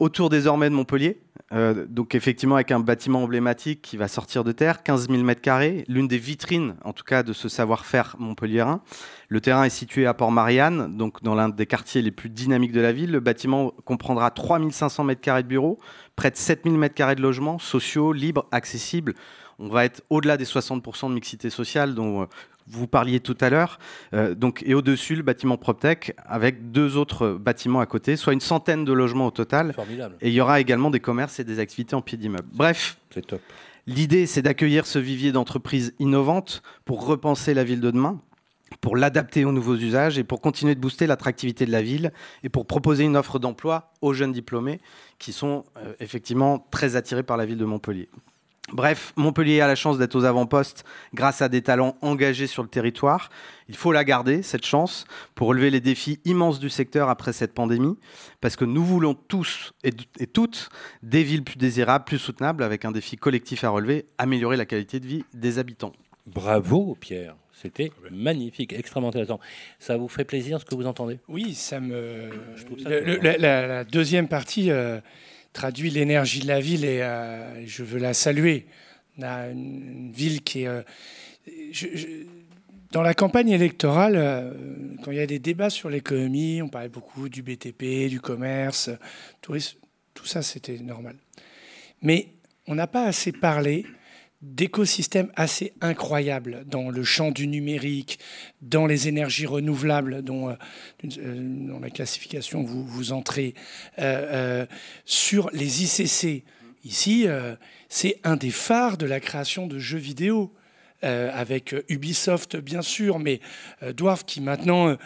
autour désormais de Montpellier. Euh, donc effectivement avec un bâtiment emblématique qui va sortir de terre, 15 000 m2, l'une des vitrines en tout cas de ce savoir-faire montpelliérain. Le terrain est situé à Port-Marianne, donc dans l'un des quartiers les plus dynamiques de la ville. Le bâtiment comprendra 3 500 m2 de bureaux, près de 7 000 m2 de logements sociaux, libres, accessibles. On va être au-delà des 60% de mixité sociale dont euh, vous parliez tout à l'heure. Euh, donc, et au-dessus, le bâtiment PropTech avec deux autres bâtiments à côté, soit une centaine de logements au total. Formidable. Et il y aura également des commerces et des activités en pied d'immeuble. Bref, C'est top. l'idée, c'est d'accueillir ce vivier d'entreprises innovantes pour repenser la ville de demain pour l'adapter aux nouveaux usages et pour continuer de booster l'attractivité de la ville et pour proposer une offre d'emploi aux jeunes diplômés qui sont euh, effectivement très attirés par la ville de Montpellier. Bref, Montpellier a la chance d'être aux avant-postes grâce à des talents engagés sur le territoire. Il faut la garder, cette chance, pour relever les défis immenses du secteur après cette pandémie, parce que nous voulons tous et, et toutes des villes plus désirables, plus soutenables, avec un défi collectif à relever, améliorer la qualité de vie des habitants. Bravo, Pierre. C'était magnifique, extrêmement intéressant. Ça vous fait plaisir ce que vous entendez? Oui, ça me. Je trouve ça Le- le- cool. la, la- la deuxième partie euh, traduit l'énergie de la ville et euh, je veux la saluer. On a une, ville qui est. euh, dans la campagne électorale, euh, quand il y a des débats sur l'économie, on parlait beaucoup du BTP, du commerce, tourisme, tout ça c'était normal. Mais on n'a pas assez parlé d'écosystèmes assez incroyables dans le champ du numérique, dans les énergies renouvelables, dont, euh, d'une- euh, dans la classification vous, vous entrez, euh, sur les ICC. Ici, c'est un des phares de la création de jeux vidéo. avec Ubisoft bien sûr, mais Dwarf qui maintenant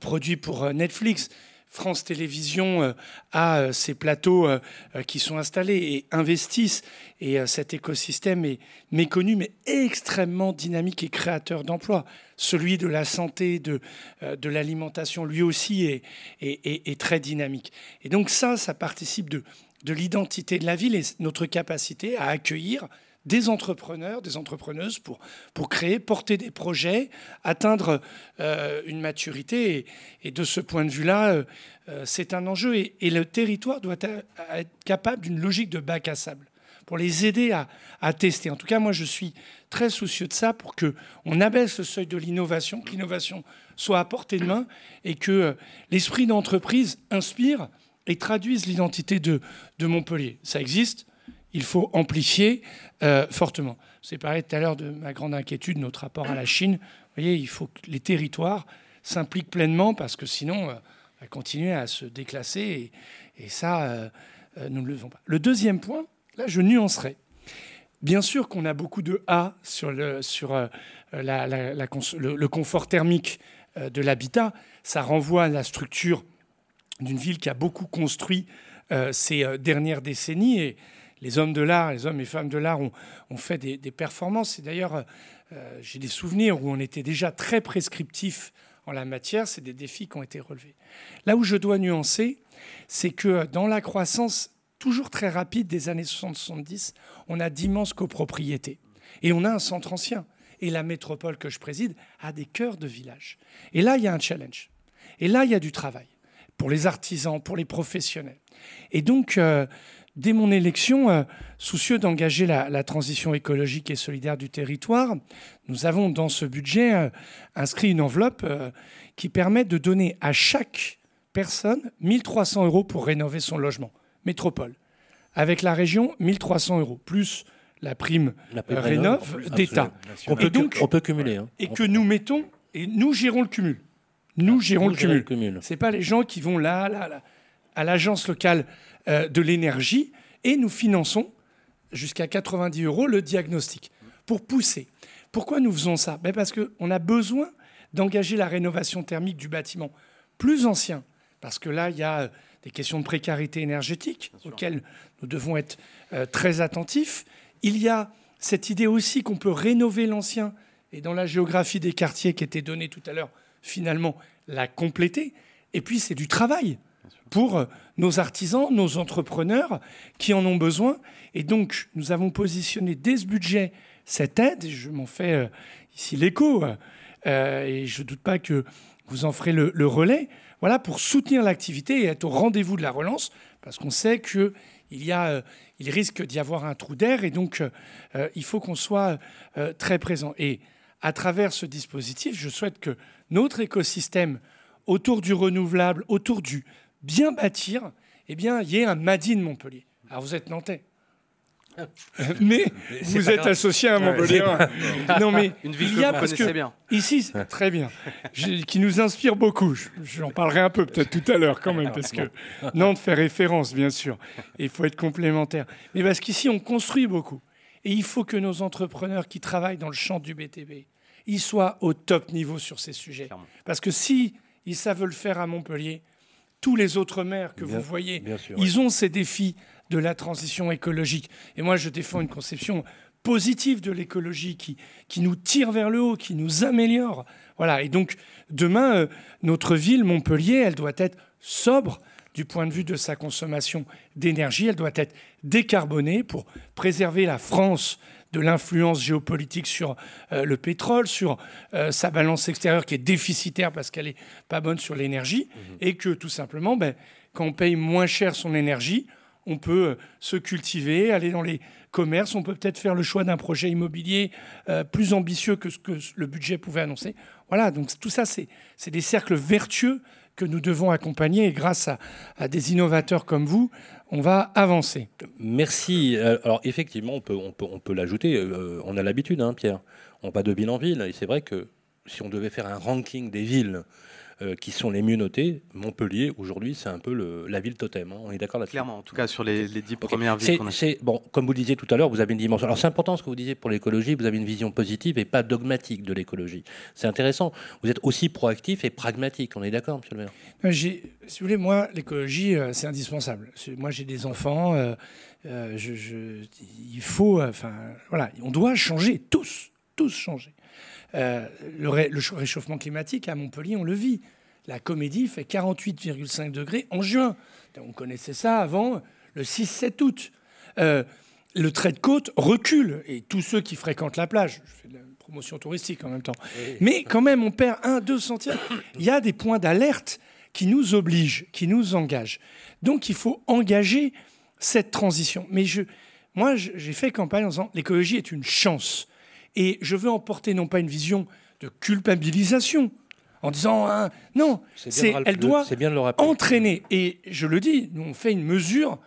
produit pour Netflix. France Télévisions euh, a euh, ces plateaux euh, euh, qui sont installés et investissent. Et euh, cet écosystème est méconnu, mais extrêmement dynamique et créateur d'emplois. Celui de la santé, de, euh, de l'alimentation, lui aussi, est, est- est- est très dynamique. Et donc ça, ça participe de, de l'identité de la ville et notre capacité à accueillir des entrepreneurs, des entrepreneuses pour, pour créer, porter des projets, atteindre euh, une maturité. Et, de ce point de vue-là, euh, euh, c'est un enjeu. Et, le territoire doit être capable d'une logique de bac à sable pour les aider à, à tester. En tout cas, moi, je suis très soucieux de ça pour que on abaisse le seuil de l'innovation, que l'innovation soit à portée de main et que l'esprit d'entreprise inspire et traduise l'identité de, de Montpellier. Ça existe, il faut amplifier euh, fortement. C'est parlé tout à l'heure de ma grande inquiétude, notre rapport à la Chine. Vous voyez, il faut que les territoires s'impliquent pleinement parce que sinon, euh, on va continuer à se déclasser et, ça, euh, euh, nous ne le faisons pas. Le deuxième point, là, je nuancerai. Bien sûr qu'on a beaucoup de A sur le, sur, euh, la- le, le confort thermique de l'habitat. Ça renvoie à la structure d'une ville qui a beaucoup construit ces dernières décennies. Et les hommes de l'art, les hommes et femmes de l'art ont, ont fait des, performances. Et d'ailleurs, euh, euh, j'ai des souvenirs où on était déjà très prescriptif en la matière. C'est des défis qui ont été relevés. Là où je dois nuancer, c'est que dans la croissance toujours très rapide des années 60-70, on a d'immenses copropriétés. Et on a un centre ancien. Et la métropole que je préside a des cœurs de village. Et là, il y a un challenge. Et là, il y a du travail pour les artisans, pour les professionnels. Et donc, euh, dès mon élection, euh, soucieux d'engager la, la transition écologique et solidaire du territoire, nous avons dans ce budget euh, inscrit une enveloppe euh, qui permet de donner à chaque personne 1300 euros pour rénover son logement, métropole. Avec la région, 1300 euros, plus la prime La prime rénov, d'État. On peut, Et donc- on peut cumuler. hein. Et que nous mettons, et nous gérons le cumul. Nous gérons Vous le cumul. C'est pas les gens qui vont là, là, là à l'agence locale euh, de l'énergie et nous finançons jusqu'à 90 euros le diagnostic pour pousser. Pourquoi nous faisons ça? Ben Parce qu'on a besoin d'engager la rénovation thermique du bâtiment plus ancien. Parce que là, il y a euh, des questions de précarité énergétique auxquelles nous devons être euh, très attentifs. Il y a cette idée aussi qu'on peut rénover l'ancien et dans la géographie des quartiers qui était donnée tout à l'heure, finalement, la compléter. Et puis, c'est du travail pour euh, nos artisans, nos entrepreneurs qui en ont besoin. Et donc, nous avons positionné dès ce budget cette aide, je m'en fais euh, ici l'écho, euh, et je ne doute pas que vous en ferez le, relais, voilà, pour soutenir l'activité et être au rendez-vous de la relance, parce qu'on sait qu'il y a, il risque d'y avoir un trou d'air et donc il faut qu'on soit très présent. Et à travers ce dispositif, je souhaite que notre écosystème autour du renouvelable, autour du bien bâtir, eh bien, il y ait un Madine Montpellier. Alors vous êtes nantais. mais vous êtes associé à Montpellier. non, mais une ville il y a, que vous connaissez bien. Ici, très bien, qui nous inspire beaucoup. J'en parlerai un peu peut-être tout à l'heure quand même, parce que Nantes fait référence, bien sûr. il faut être complémentaire. Mais parce qu'ici, on construit beaucoup. Et il faut que nos entrepreneurs qui travaillent dans le champ du BTB, ils soient au top niveau sur ces sujets. Parce que si ils savent le faire à Montpellier, tous les autres maires que vous voyez, ils ont ces défis de la transition écologique. Et moi, je défends une conception positive de l'écologie qui, qui nous tire vers le haut, qui nous améliore. Voilà. Et donc, demain, euh, notre ville, Montpellier, elle doit être sobre du point de vue de sa consommation d'énergie. Elle doit être décarbonée pour préserver la France de l'influence géopolitique sur euh, le pétrole, sur euh, sa balance extérieure qui est déficitaire parce qu'elle n'est pas bonne sur l'énergie, mmh. et que tout simplement, ben, quand on paye moins cher son énergie, on peut euh, se cultiver, aller dans les commerces, on peut peut-être faire le choix d'un projet immobilier euh, plus ambitieux que ce que le budget pouvait annoncer. Voilà, donc tout ça, c'est des cercles vertueux que nous devons accompagner et grâce à, des innovateurs comme vous, on va avancer. Merci. Euh, alors effectivement, on peut, on peut, l'ajouter. on a l'habitude, hein, Pierre. On va de ville en ville. Et c'est vrai que si on devait faire un ranking des villes euh, qui sont les mieux notés. Montpellier, aujourd'hui, c'est un peu la ville totem. Hein. On est d'accord là-dessus Clairement, en tout cas sur les, dix premières villes qu'on a. Bon, comme vous disiez tout à l'heure, vous avez une dimension. Alors c'est important ce que vous disiez pour l'écologie, vous avez une vision positive et pas dogmatique de l'écologie. C'est intéressant. Vous êtes aussi proactif et pragmatique. On est d'accord, monsieur le maire? Euh, Si vous voulez, moi, l'écologie, euh, c'est indispensable. Moi, j'ai des enfants. je, il faut. Enfin, voilà, on doit changer, tous, tous changer. Euh, le, réchauffement climatique à Montpellier, on le vit. La comédie fait 48,5 degrés en juin. On connaissait ça avant le 6-7 août. Euh, le trait de côte recule et tous ceux qui fréquentent la plage, je fais de la promotion touristique en même temps, mais quand même on perd 1-2 centièmes. Il y a des points d'alerte qui nous obligent, qui nous engagent. Donc il faut engager cette transition. Mais je, moi j'ai fait campagne en disant l'écologie est une chance. Et je veux emporter non pas une vision de culpabilisation, en disant hein, non, c'est, elle doit bien entraîner. Et je le dis, nous on fait une mesure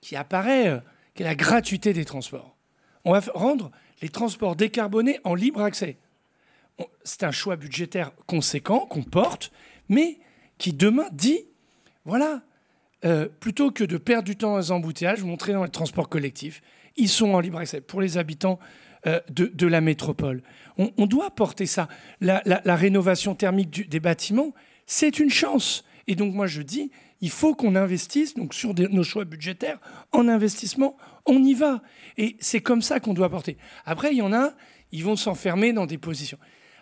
qui apparaît, euh, qui est la gratuité des transports. On va rendre les transports décarbonés en libre accès. C'est un choix budgétaire conséquent qu'on porte, mais qui demain dit, voilà, euh, plutôt que de perdre du temps dans les embouteillages, vous montrez dans les transports collectifs, ils sont en libre accès pour les habitants euh, de, la métropole. On, doit porter ça. La, rénovation thermique des bâtiments, c'est une chance. Et donc moi je dis, il faut qu'on investisse donc sur nos choix budgétaires en investissement. On y va. Et c'est comme ça qu'on doit porter. Après, il y en a, ils vont s'enfermer dans des positions.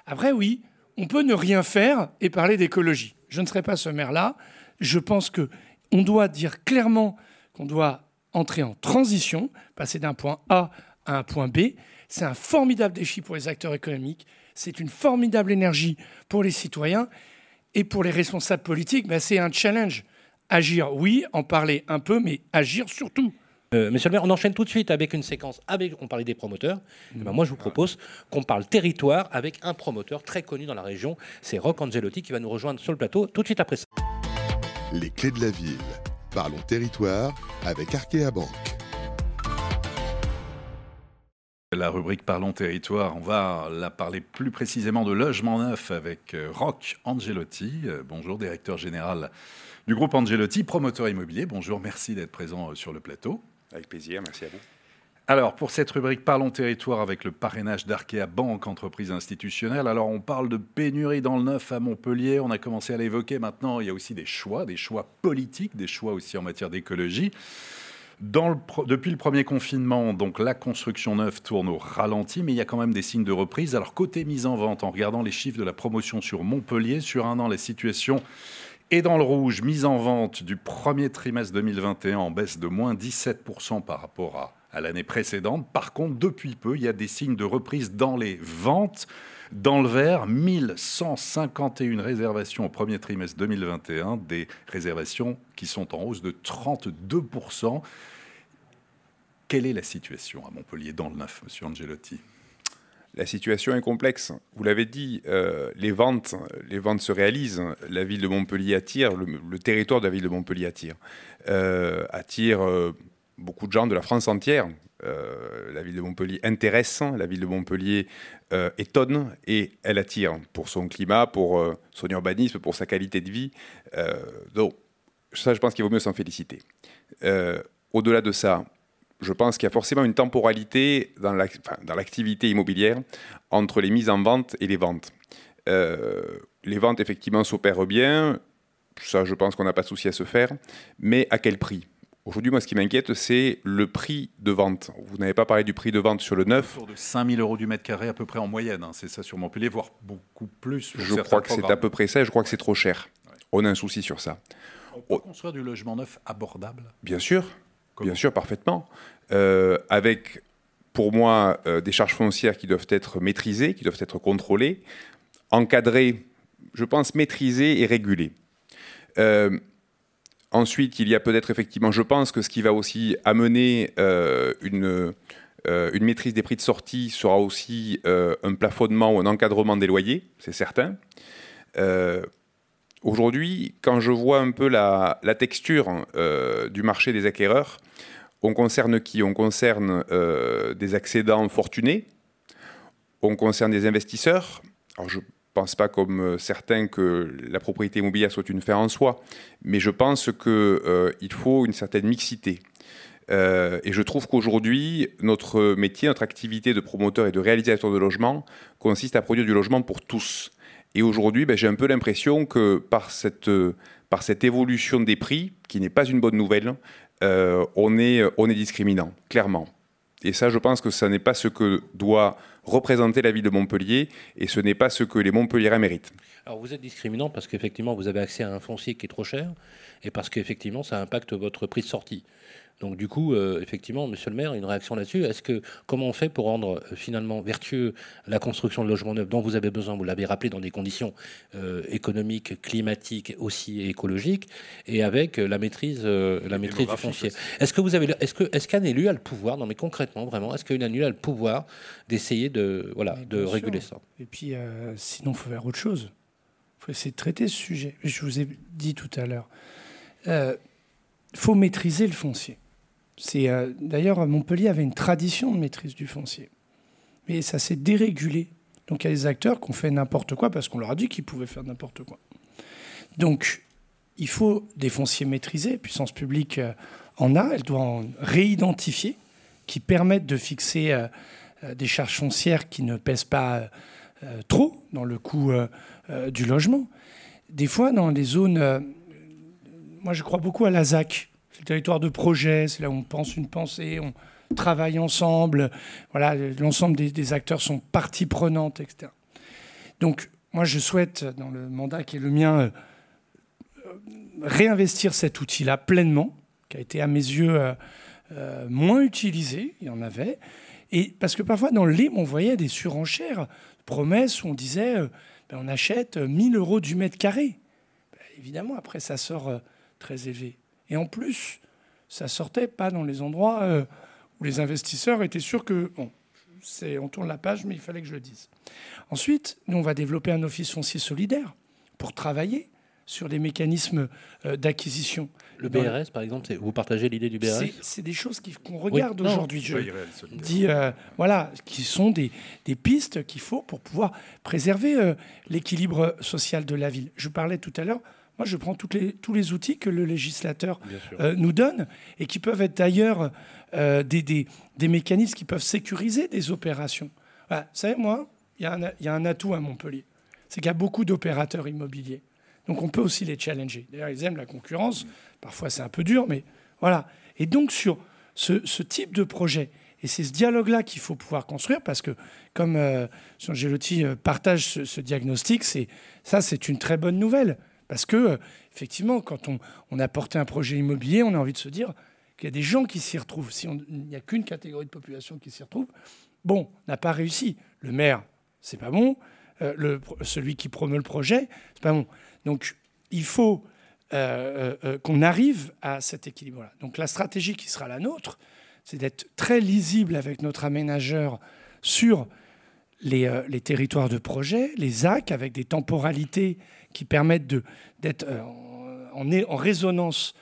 Après, oui, on peut ne rien faire et parler d'écologie. Je ne serai pas ce maire-là. Je pense que on doit dire clairement qu'on doit entrer en transition, passer d'un point A à un point B, c'est un formidable défi pour les acteurs économiques. C'est une formidable énergie pour les citoyens. Et pour les responsables politiques, ben, c'est un challenge. Agir, oui, en parler un peu, mais agir surtout. Euh, monsieur le maire, on enchaîne tout de suite avec une séquence. Avec, on parlait des promoteurs. Eh ben, moi, je vous propose qu'on parle territoire avec un promoteur très connu dans la région. C'est Rock Angelotti qui va nous rejoindre sur le plateau tout de suite après ça. Les clés de la ville. Parlons territoire avec Arkea Banque. La rubrique Parlons territoire, on va la parler plus précisément de logement neuf avec euh, Roch Angelotti. Euh, bonjour, directeur général du groupe Angelotti, promoteur immobilier. Bonjour, merci d'être présent euh, sur le plateau. Avec plaisir, merci à vous. Alors, pour cette rubrique Parlons territoire avec le parrainage d'Arkea Banque, entreprise institutionnelle, alors on parle de pénurie dans le neuf à Montpellier, on a commencé à l'évoquer maintenant, il y a aussi des choix, des choix politiques, des choix aussi en matière d'écologie depuis le premier confinement, donc la construction neuve tourne au ralenti, mais il y a quand même des signes de reprise. Alors côté mise en vente, en regardant les chiffres de la promotion sur Montpellier, sur un an, la situation est dans le rouge. Mise en vente du premier trimestre 2021 en baisse de moins 17% par rapport à, à l'année précédente. Par contre, depuis peu, il y a des signes de reprise dans les ventes. Dans le vert, 1151 réservations au premier trimestre 2021, des réservations qui sont en hausse de 32%. Quelle est la situation à Montpellier dans le neuf, monsieur Angelotti? La situation est complexe. Vous l'avez dit, euh, les, ventes, les ventes se réalisent. La ville de Montpellier attire, le, territoire de la ville de Montpellier attire. Euh, attire euh, beaucoup de gens de la France entière. La ville de Montpellier intéresse, la ville de Montpellier étonne et elle attire pour son climat, pour son urbanisme, pour sa qualité de vie. donc, ça, je pense qu'il vaut mieux s'en féliciter. Au-delà de ça, je pense qu'il y a forcément une temporalité dans l'activité immobilière entre les mises en vente et les ventes. Euh, les ventes, effectivement, s'opèrent bien. Ça, je pense qu'on n'a pas de souci à se faire. Mais à quel prix? Aujourd'hui, moi, ce qui m'inquiète, c'est le prix de vente. Vous n'avez pas parlé du prix de vente sur le neuf. Autour de 5 000 euros du mètre carré à peu près en moyenne. Hein. C'est ça sur Montpellier, voire beaucoup plus. Je crois que c'est à peu près ça. Je crois que c'est trop cher. On a un souci sur ça. On peut construire du logement neuf abordable? Bien sûr. Bien sûr, parfaitement. Euh, avec, pour moi, euh, des charges foncières qui doivent être maîtrisées, qui doivent être contrôlées, encadrées, je pense, maîtrisées et régulées. Euh, ensuite, il y a peut-être effectivement, je pense que ce qui va aussi amener une, une maîtrise des prix de sortie sera aussi un plafonnement ou un encadrement des loyers, c'est certain. Aujourd'hui, quand je vois un peu la, texture du marché des acquéreurs, on concerne qui? On concerne euh, des accédants fortunés, on concerne des investisseurs. Pense pas comme euh, certains que la propriété immobilière soit une fin en soi, mais je pense qu'il euh, faut une certaine mixité. et je trouve qu'aujourd'hui, notre métier, notre activité de promoteur et de réalisateur de logement consiste à produire du logement pour tous. Et aujourd'hui, ben, j'ai un peu l'impression que par cette, par cette évolution des prix, qui n'est pas une bonne nouvelle, euh, on, est, on est discriminant, clairement. Et ça, je pense que ce n'est pas ce que doit représenter la ville de Montpellier et ce n'est pas ce que les Montpelliérains méritent. Alors vous êtes discriminant parce qu'effectivement vous avez accès à un foncier qui est trop cher et parce qu'effectivement ça impacte votre prix de sortie. Donc du coup, euh, effectivement, Monsieur le Maire, une réaction là-dessus. Est-ce que comment on fait pour rendre euh, finalement vertueux la construction de logements neufs dont vous avez besoin Vous l'avez rappelé dans des conditions euh, économiques, climatiques aussi et écologiques, et avec la maîtrise, la maîtrise du foncier? Est-ce que vous avez, est-ce que, est-ce qu'un élu a le pouvoir? Non, mais concrètement, vraiment, est-ce qu'un élu a le pouvoir d'essayer de, voilà, de réguler ça? Et puis, sinon, il faut faire autre chose. Il faut essayer de traiter ce sujet. Je vous ai dit tout à l'heure. Il faut maîtriser le foncier. C'est euh, d'ailleurs Montpellier avait une tradition de maîtrise du foncier, mais ça s'est dérégulé. Donc il y a des acteurs qui ont fait n'importe quoi parce qu'on leur a dit qu'ils pouvaient faire n'importe quoi. Donc il faut des fonciers maîtrisés. Puissance publique euh, en a, elle doit en réidentifier, qui permettent de fixer euh, des charges foncières qui ne pèsent pas trop dans le coût du logement. Des fois, dans les zones, moi je crois beaucoup à la ZAC territoire de projet, c'est là où on pense une pensée, on travaille ensemble. Voilà, l'ensemble des, acteurs sont partie prenante, etc. Donc, moi, je souhaite, dans le mandat qui est le mien, euh, réinvestir cet outil-là pleinement, qui a été à mes yeux euh, euh, moins utilisé, il y en avait. Parce que parfois, dans le on voyait des surenchères, promesses où on disait ben, on achète 1000 euros du mètre carré. Ben, évidemment, après, ça sort très élevé. Et en plus, ça sortait pas dans les endroits euh, où les investisseurs étaient sûrs que, bon, on tourne la page, mais il fallait que je le dise. Ensuite, nous, on va développer un office foncier solidaire pour travailler sur des mécanismes euh, d'acquisition. Le BRS, par exemple, vous partagez l'idée du BRS C'est des choses qu'on regarde aujourd'hui. Je dis, euh, voilà, qui sont des, des pistes qu'il faut pour pouvoir préserver l'équilibre social de la ville. Je parlais tout à l'heure moi, je prends les, tous les outils que le législateur euh, nous donne et qui peuvent être d'ailleurs euh, des, des, mécanismes qui peuvent sécuriser des opérations. Vous savez, moi, il y, y, a un atout à Montpellier. C'est qu'il y a beaucoup d'opérateurs immobiliers. Donc, on peut aussi les challenger. D'ailleurs, ils aiment la concurrence. Parfois, c'est un peu dur, mais voilà. Et donc, sur ce, ce type de projet, et c'est ce dialogue-là qu'il faut pouvoir construire parce que, comme euh, Gelotti euh, partage ce, ce diagnostic, ça, c'est une très bonne nouvelle. Parce que, euh, effectivement, quand on, a porté un projet immobilier, on a envie de se dire qu'il y a des gens qui s'y retrouvent. Si il n'y a qu'une catégorie de population qui s'y retrouve, bon, on n'a pas réussi. Le maire, c'est pas bon. le, celui qui promeut le projet, c'est pas bon. Donc il faut qu'on arrive à cet équilibre-là. Donc la stratégie qui sera la nôtre, c'est d'être très lisible avec notre aménageur sur les, les, territoires de projet, les ZAC, avec des temporalités qui permettent d'être en, en, résonance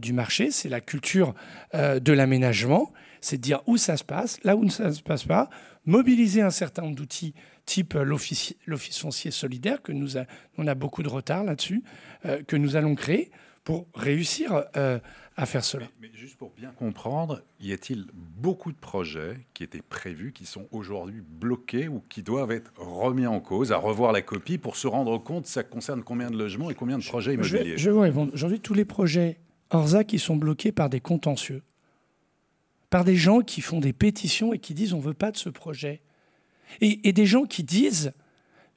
du marché. C'est la culture de l'aménagement c'est de dire où ça se passe, là où ça ne se passe pas, mobiliser un certain nombre d'outils type euh, l'office foncier solidaire, que nous on a beaucoup de retard là-dessus, euh, que nous allons créer pour réussir euh, à faire cela. Mais, juste pour bien comprendre, y a-t-il beaucoup de projets qui étaient prévus, qui sont aujourd'hui bloqués ou qui doivent être remis en cause, à revoir la copie pour se rendre compte ça concerne combien de logements et combien de projets immobiliers? Je, vais, Aujourd'hui, tous les projets ORSA qui sont bloqués par des contentieux par des gens qui font des pétitions et qui disent on ne veut pas de ce projet. Et, des gens qui disent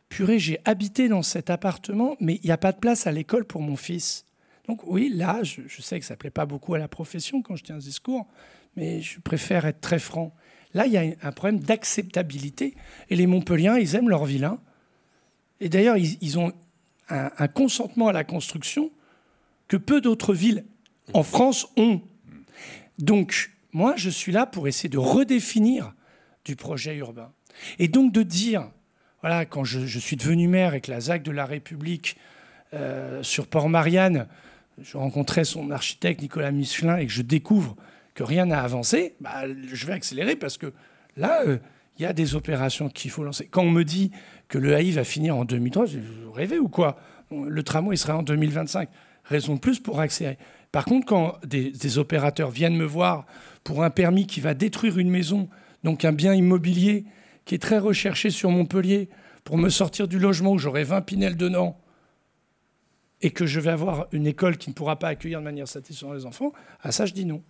purée, j'ai habité dans cet appartement, mais il n'y a pas de place à l'école pour mon fils. Donc oui, là, je, sais que ça ne plaît pas beaucoup à la profession quand je tiens ce discours, mais je préfère être très franc. Là, il y a un problème d'acceptabilité. Et les Montpelliens, ils aiment leur vilain. Et d'ailleurs, ils, ont un, consentement à la construction que peu d'autres villes en France ont. Donc, moi, je suis là pour essayer de redéfinir du projet urbain. Et donc de dire, voilà, quand je, suis devenu maire avec la ZAC de la République euh, sur Port-Marianne, je rencontrais son architecte Nicolas Michelin et que je découvre que rien n'a avancé, bah, je vais accélérer parce que là, euh, il y a des opérations qu'il faut lancer. Quand on me dit que le AI va finir en 2003, je rêvez ou quoi? Le tramway sera en 2025. Raison de plus pour accélérer. Par contre, quand des opérateurs viennent me voir pour un permis qui va détruire une maison, donc un bien immobilier qui est très recherché sur Montpellier, pour me sortir du logement où j'aurai 20 pinelles dedans, et que je vais avoir une école qui ne pourra pas accueillir de manière satisfaisante les enfants, à ça je dis non.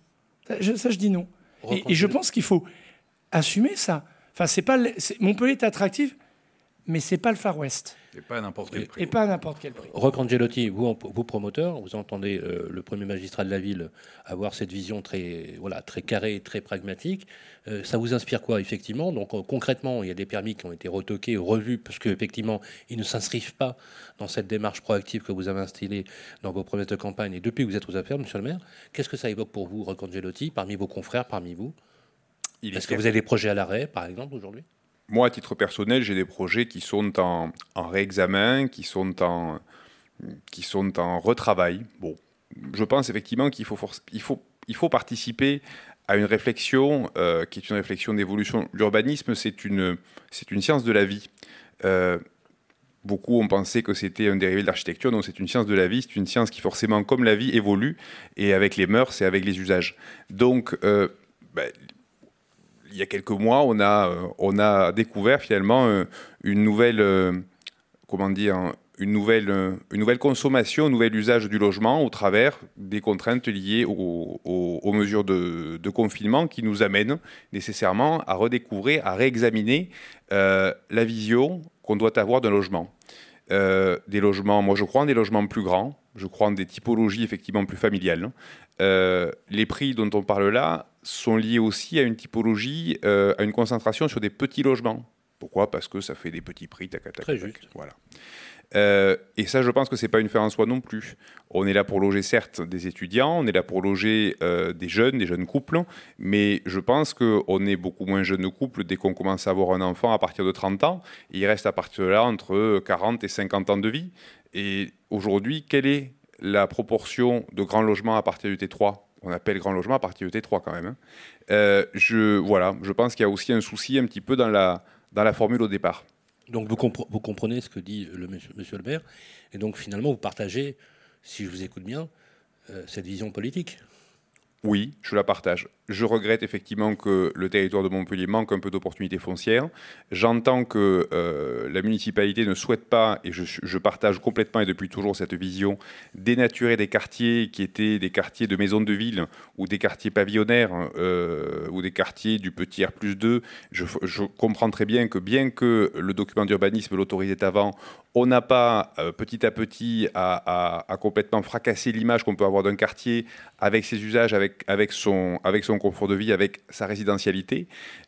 Ça je dis non. Et, je pense qu'il faut assumer ça. Enfin, c'est pas Montpellier est attractif, mais c'est pas le Far West. Et pas à n'importe quel prix. Et pas à n'importe quel prix. Roc Angelotti, vous, vous promoteur, vous entendez euh, le premier magistrat de la ville avoir cette vision très, voilà, très carrée, très pragmatique. Euh, ça vous inspire quoi, effectivement? Donc euh, concrètement, il y a des permis qui ont été retoqués, revus, parce qu'effectivement, ils ne s'inscrivent pas dans cette démarche proactive que vous avez instillée dans vos promesses de campagne et depuis que vous êtes aux affaires, monsieur le maire. Qu'est-ce que ça évoque pour vous, Roc Angelotti, parmi vos confrères, parmi vous? Est-ce que vous avez des projets à l'arrêt, par exemple, aujourd'hui? Moi, à titre personnel, j'ai des projets qui sont en, réexamen, qui sont en, qui sont en retravail. Bon, je pense effectivement qu'il faut, il faut, il faut participer à une réflexion euh, qui est une réflexion d'évolution. L'urbanisme, c'est une, c'est une science de la vie. Euh, beaucoup ont pensé que c'était un dérivé de l'architecture. Non, c'est une science de la vie. C'est une science qui, forcément, comme la vie, évolue et avec les mœurs et avec les usages. Donc, euh, ben, il y a quelques mois, on a, euh, on a découvert finalement euh, une nouvelle, euh, comment dire, une nouvelle, une nouvelle consommation, un nouvel usage du logement au travers des contraintes liées aux, mesures de, confinement qui nous amènent nécessairement à redécouvrir, à réexaminer la vision qu'on doit avoir d'un logement. des logements, moi je crois en des logements plus grands, je crois en des typologies effectivement plus familiales. les prix dont on parle là, sont liés aussi à une typologie, euh, à une concentration sur des petits logements. Pourquoi? Parce que ça fait des petits prix, tac, tac, Très juste. Voilà. Euh, et ça, je pense que c'est pas une fin en soi non plus. On est là pour loger certes des étudiants, on est là pour loger euh, des jeunes, des jeunes couples, mais je pense qu'on est beaucoup moins jeunes couples dès qu'on commence à avoir un enfant à partir de 30 ans. Et il reste à partir de là entre 40 et 50 ans de vie. Et aujourd'hui, quelle est la proportion de grands logements à partir du T3 on appelle grand logement à partir de T3 quand même. Hein. Euh, je, voilà, je pense qu'il y a aussi un souci un petit peu dans la, dans la formule au départ. Donc vous, vous comprenez ce que dit le monsieur, monsieur, le maire, et donc finalement vous partagez, si je vous écoute bien, euh, cette vision politique? Oui, je la partage. Je regrette effectivement que le territoire de Montpellier manque un peu d'opportunités foncières. J'entends que euh, la municipalité ne souhaite pas, et je, partage complètement et depuis toujours cette vision, dénaturer des quartiers qui étaient des quartiers de maisons de ville ou des quartiers pavillonnaires euh, ou des quartiers du petit R plus 2. Je, je, comprends très bien que bien que le document d'urbanisme l'autorisait avant, on n'a pas euh, petit à petit à, complètement fracasser l'image qu'on peut avoir d'un quartier avec ses usages, avec, avec, son, avec son confort de vie avec sa résidentialité.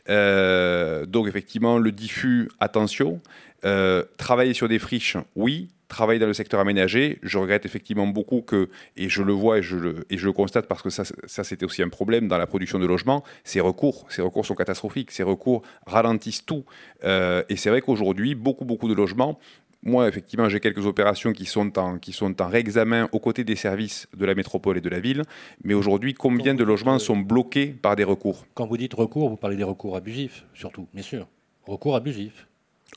Euh, donc effectivement, le diffus, attention. Euh, travailler sur des friches, oui. Travailler dans le secteur aménagé, je regrette effectivement beaucoup que, et je le vois et je le, et je le constate parce que ça, ça c'était aussi un problème dans la production de logements, ces recours, ces recours sont catastrophiques, ces recours ralentissent tout. Euh, et c'est vrai qu'aujourd'hui, beaucoup, beaucoup de logements moi, effectivement, j'ai quelques opérations qui sont en, qui sont en réexamen aux côtés des services de la métropole et de la ville. Mais aujourd'hui, combien de logements sont bloqués par des recours? Quand vous dites recours, vous parlez des recours abusifs, surtout, bien sûr. Recours abusifs.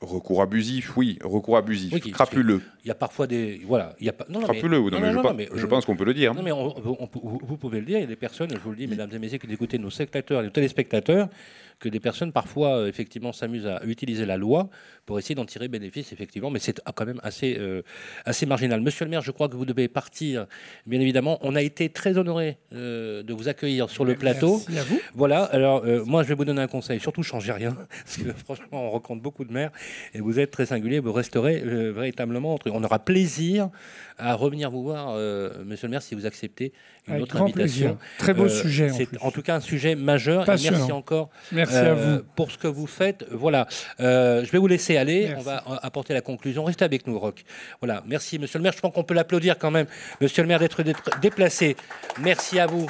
Recours abusif, oui, recours abusif, crapuleux. Il y a parfois des. Voilà, il y a pas, non, crapuleux, non, mais, non, je, je, pense qu'on peut le dire. Non, mais vous pouvez le dire, il y a des personnes, je vous le dis, mesdames et messieurs, qui écoutent nos spectateurs et nos téléspectateurs, que des personnes parfois euh, effectivement s'amusent à utiliser la loi pour essayer d'en tirer bénéfice effectivement, mais c'est quand même assez euh, assez marginal. Monsieur le maire, je crois que vous devez partir. Bien évidemment, on a été très honoré euh, de vous accueillir sur le plateau. Merci à vous. Voilà. Alors moi, je vais vous donner un conseil. Surtout, changez rien, parce que franchement, on rencontre beaucoup de maires et vous êtes très singulier. Vous resterez véritablement. On aura plaisir à revenir vous voir, Monsieur le maire, si vous acceptez une autre invitation. Très beau sujet. C'est en, tout cas un sujet majeur. merci encore. Merci à vous. Pour ce que vous faites. Voilà. Euh, je vais vous laisser aller. On va apporter la conclusion. Restez avec nous, Rock. Voilà. Merci, monsieur le maire. Je pense qu'on peut l'applaudir quand même, monsieur le maire, d'être déplacé. Merci à vous.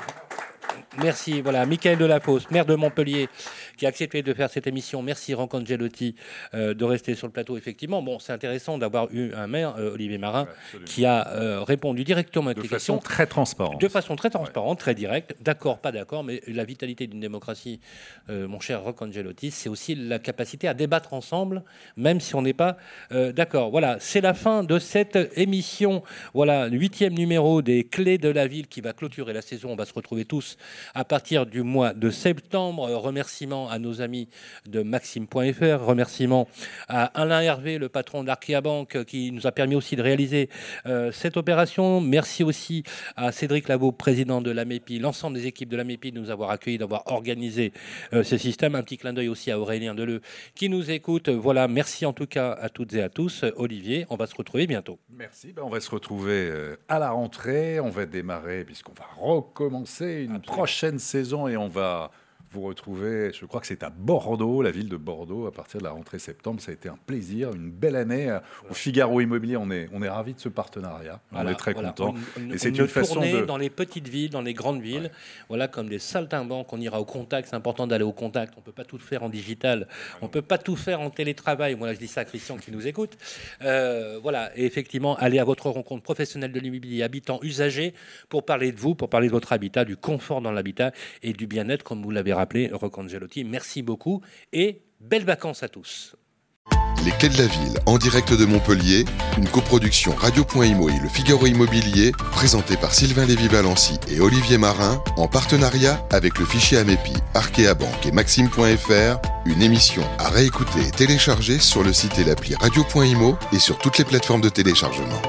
Merci. Voilà, Michael Delafosse, maire de Montpellier, qui a accepté de faire cette émission. Merci, Rancangelotti, euh, de rester sur le plateau. Effectivement, bon, c'est intéressant d'avoir eu un maire, euh, Olivier Marin, qui a euh, répondu directement à de questions. De façon très transparente. De façon très transparente, très directe. D'accord, pas d'accord, mais la vitalité d'une démocratie, mon cher Rancangelotti, c'est aussi la capacité à débattre ensemble, même si on n'est pas d'accord. Voilà, c'est la fin de cette émission. Voilà, huitième numéro des Clés de la ville qui va clôturer la saison. On va se retrouver tous à partir du mois de septembre. Remerciements à nos amis de Maxime.fr, remerciements à Alain Hervé, le patron d'Arkea Bank, qui nous a permis aussi de réaliser euh, cette opération. Merci aussi à Cédric Lavaux, président de l'AMEPI, l'ensemble des équipes de l'AMEPI de nous avoir accueillis, d'avoir organisé euh, ce système. Un petit clin d'œil aussi à Aurélien Deleu qui nous écoute. Voilà, merci en tout cas à toutes et à tous. Olivier, on va se retrouver bientôt. Merci, ben, on va se retrouver euh, à la rentrée. On va démarrer, puisqu'on va recommencer une prochaine prochaine saison et on va vous retrouver, je crois que c'est à Bordeaux, la ville de Bordeaux, à partir de la rentrée septembre. Ça a été un plaisir, une belle année. Au Figaro Immobilier, on est, on est ravis de ce partenariat. on est très content. Et c'est une façon de... dans les petites villes, dans les grandes villes, voilà, comme des saltimbanques, on ira au contact. C'est important d'aller au contact. On peut pas tout faire en digital. On peut pas tout faire en télétravail. Voilà, je dis ça à Christian qui nous écoute. Euh, voilà, et effectivement, aller à votre rencontre professionnelle de l'immobilier, habitant, usager, pour parler de vous, pour parler de votre habitat, du confort dans l'habitat et du bien-être, comme vous l'avez rappelé, Merci beaucoup et belles vacances à tous. Les Clés de la Ville, en direct de Montpellier, une coproduction Radio.imo et le Figaro Immobilier, présentée par Sylvain Lévy-Valency et Olivier Marin, en partenariat avec le fichier Amepi, Arkea Banque et Maxime.fr, une émission à réécouter et télécharger sur le site et l'appli Radio.imo et sur toutes les plateformes de téléchargement.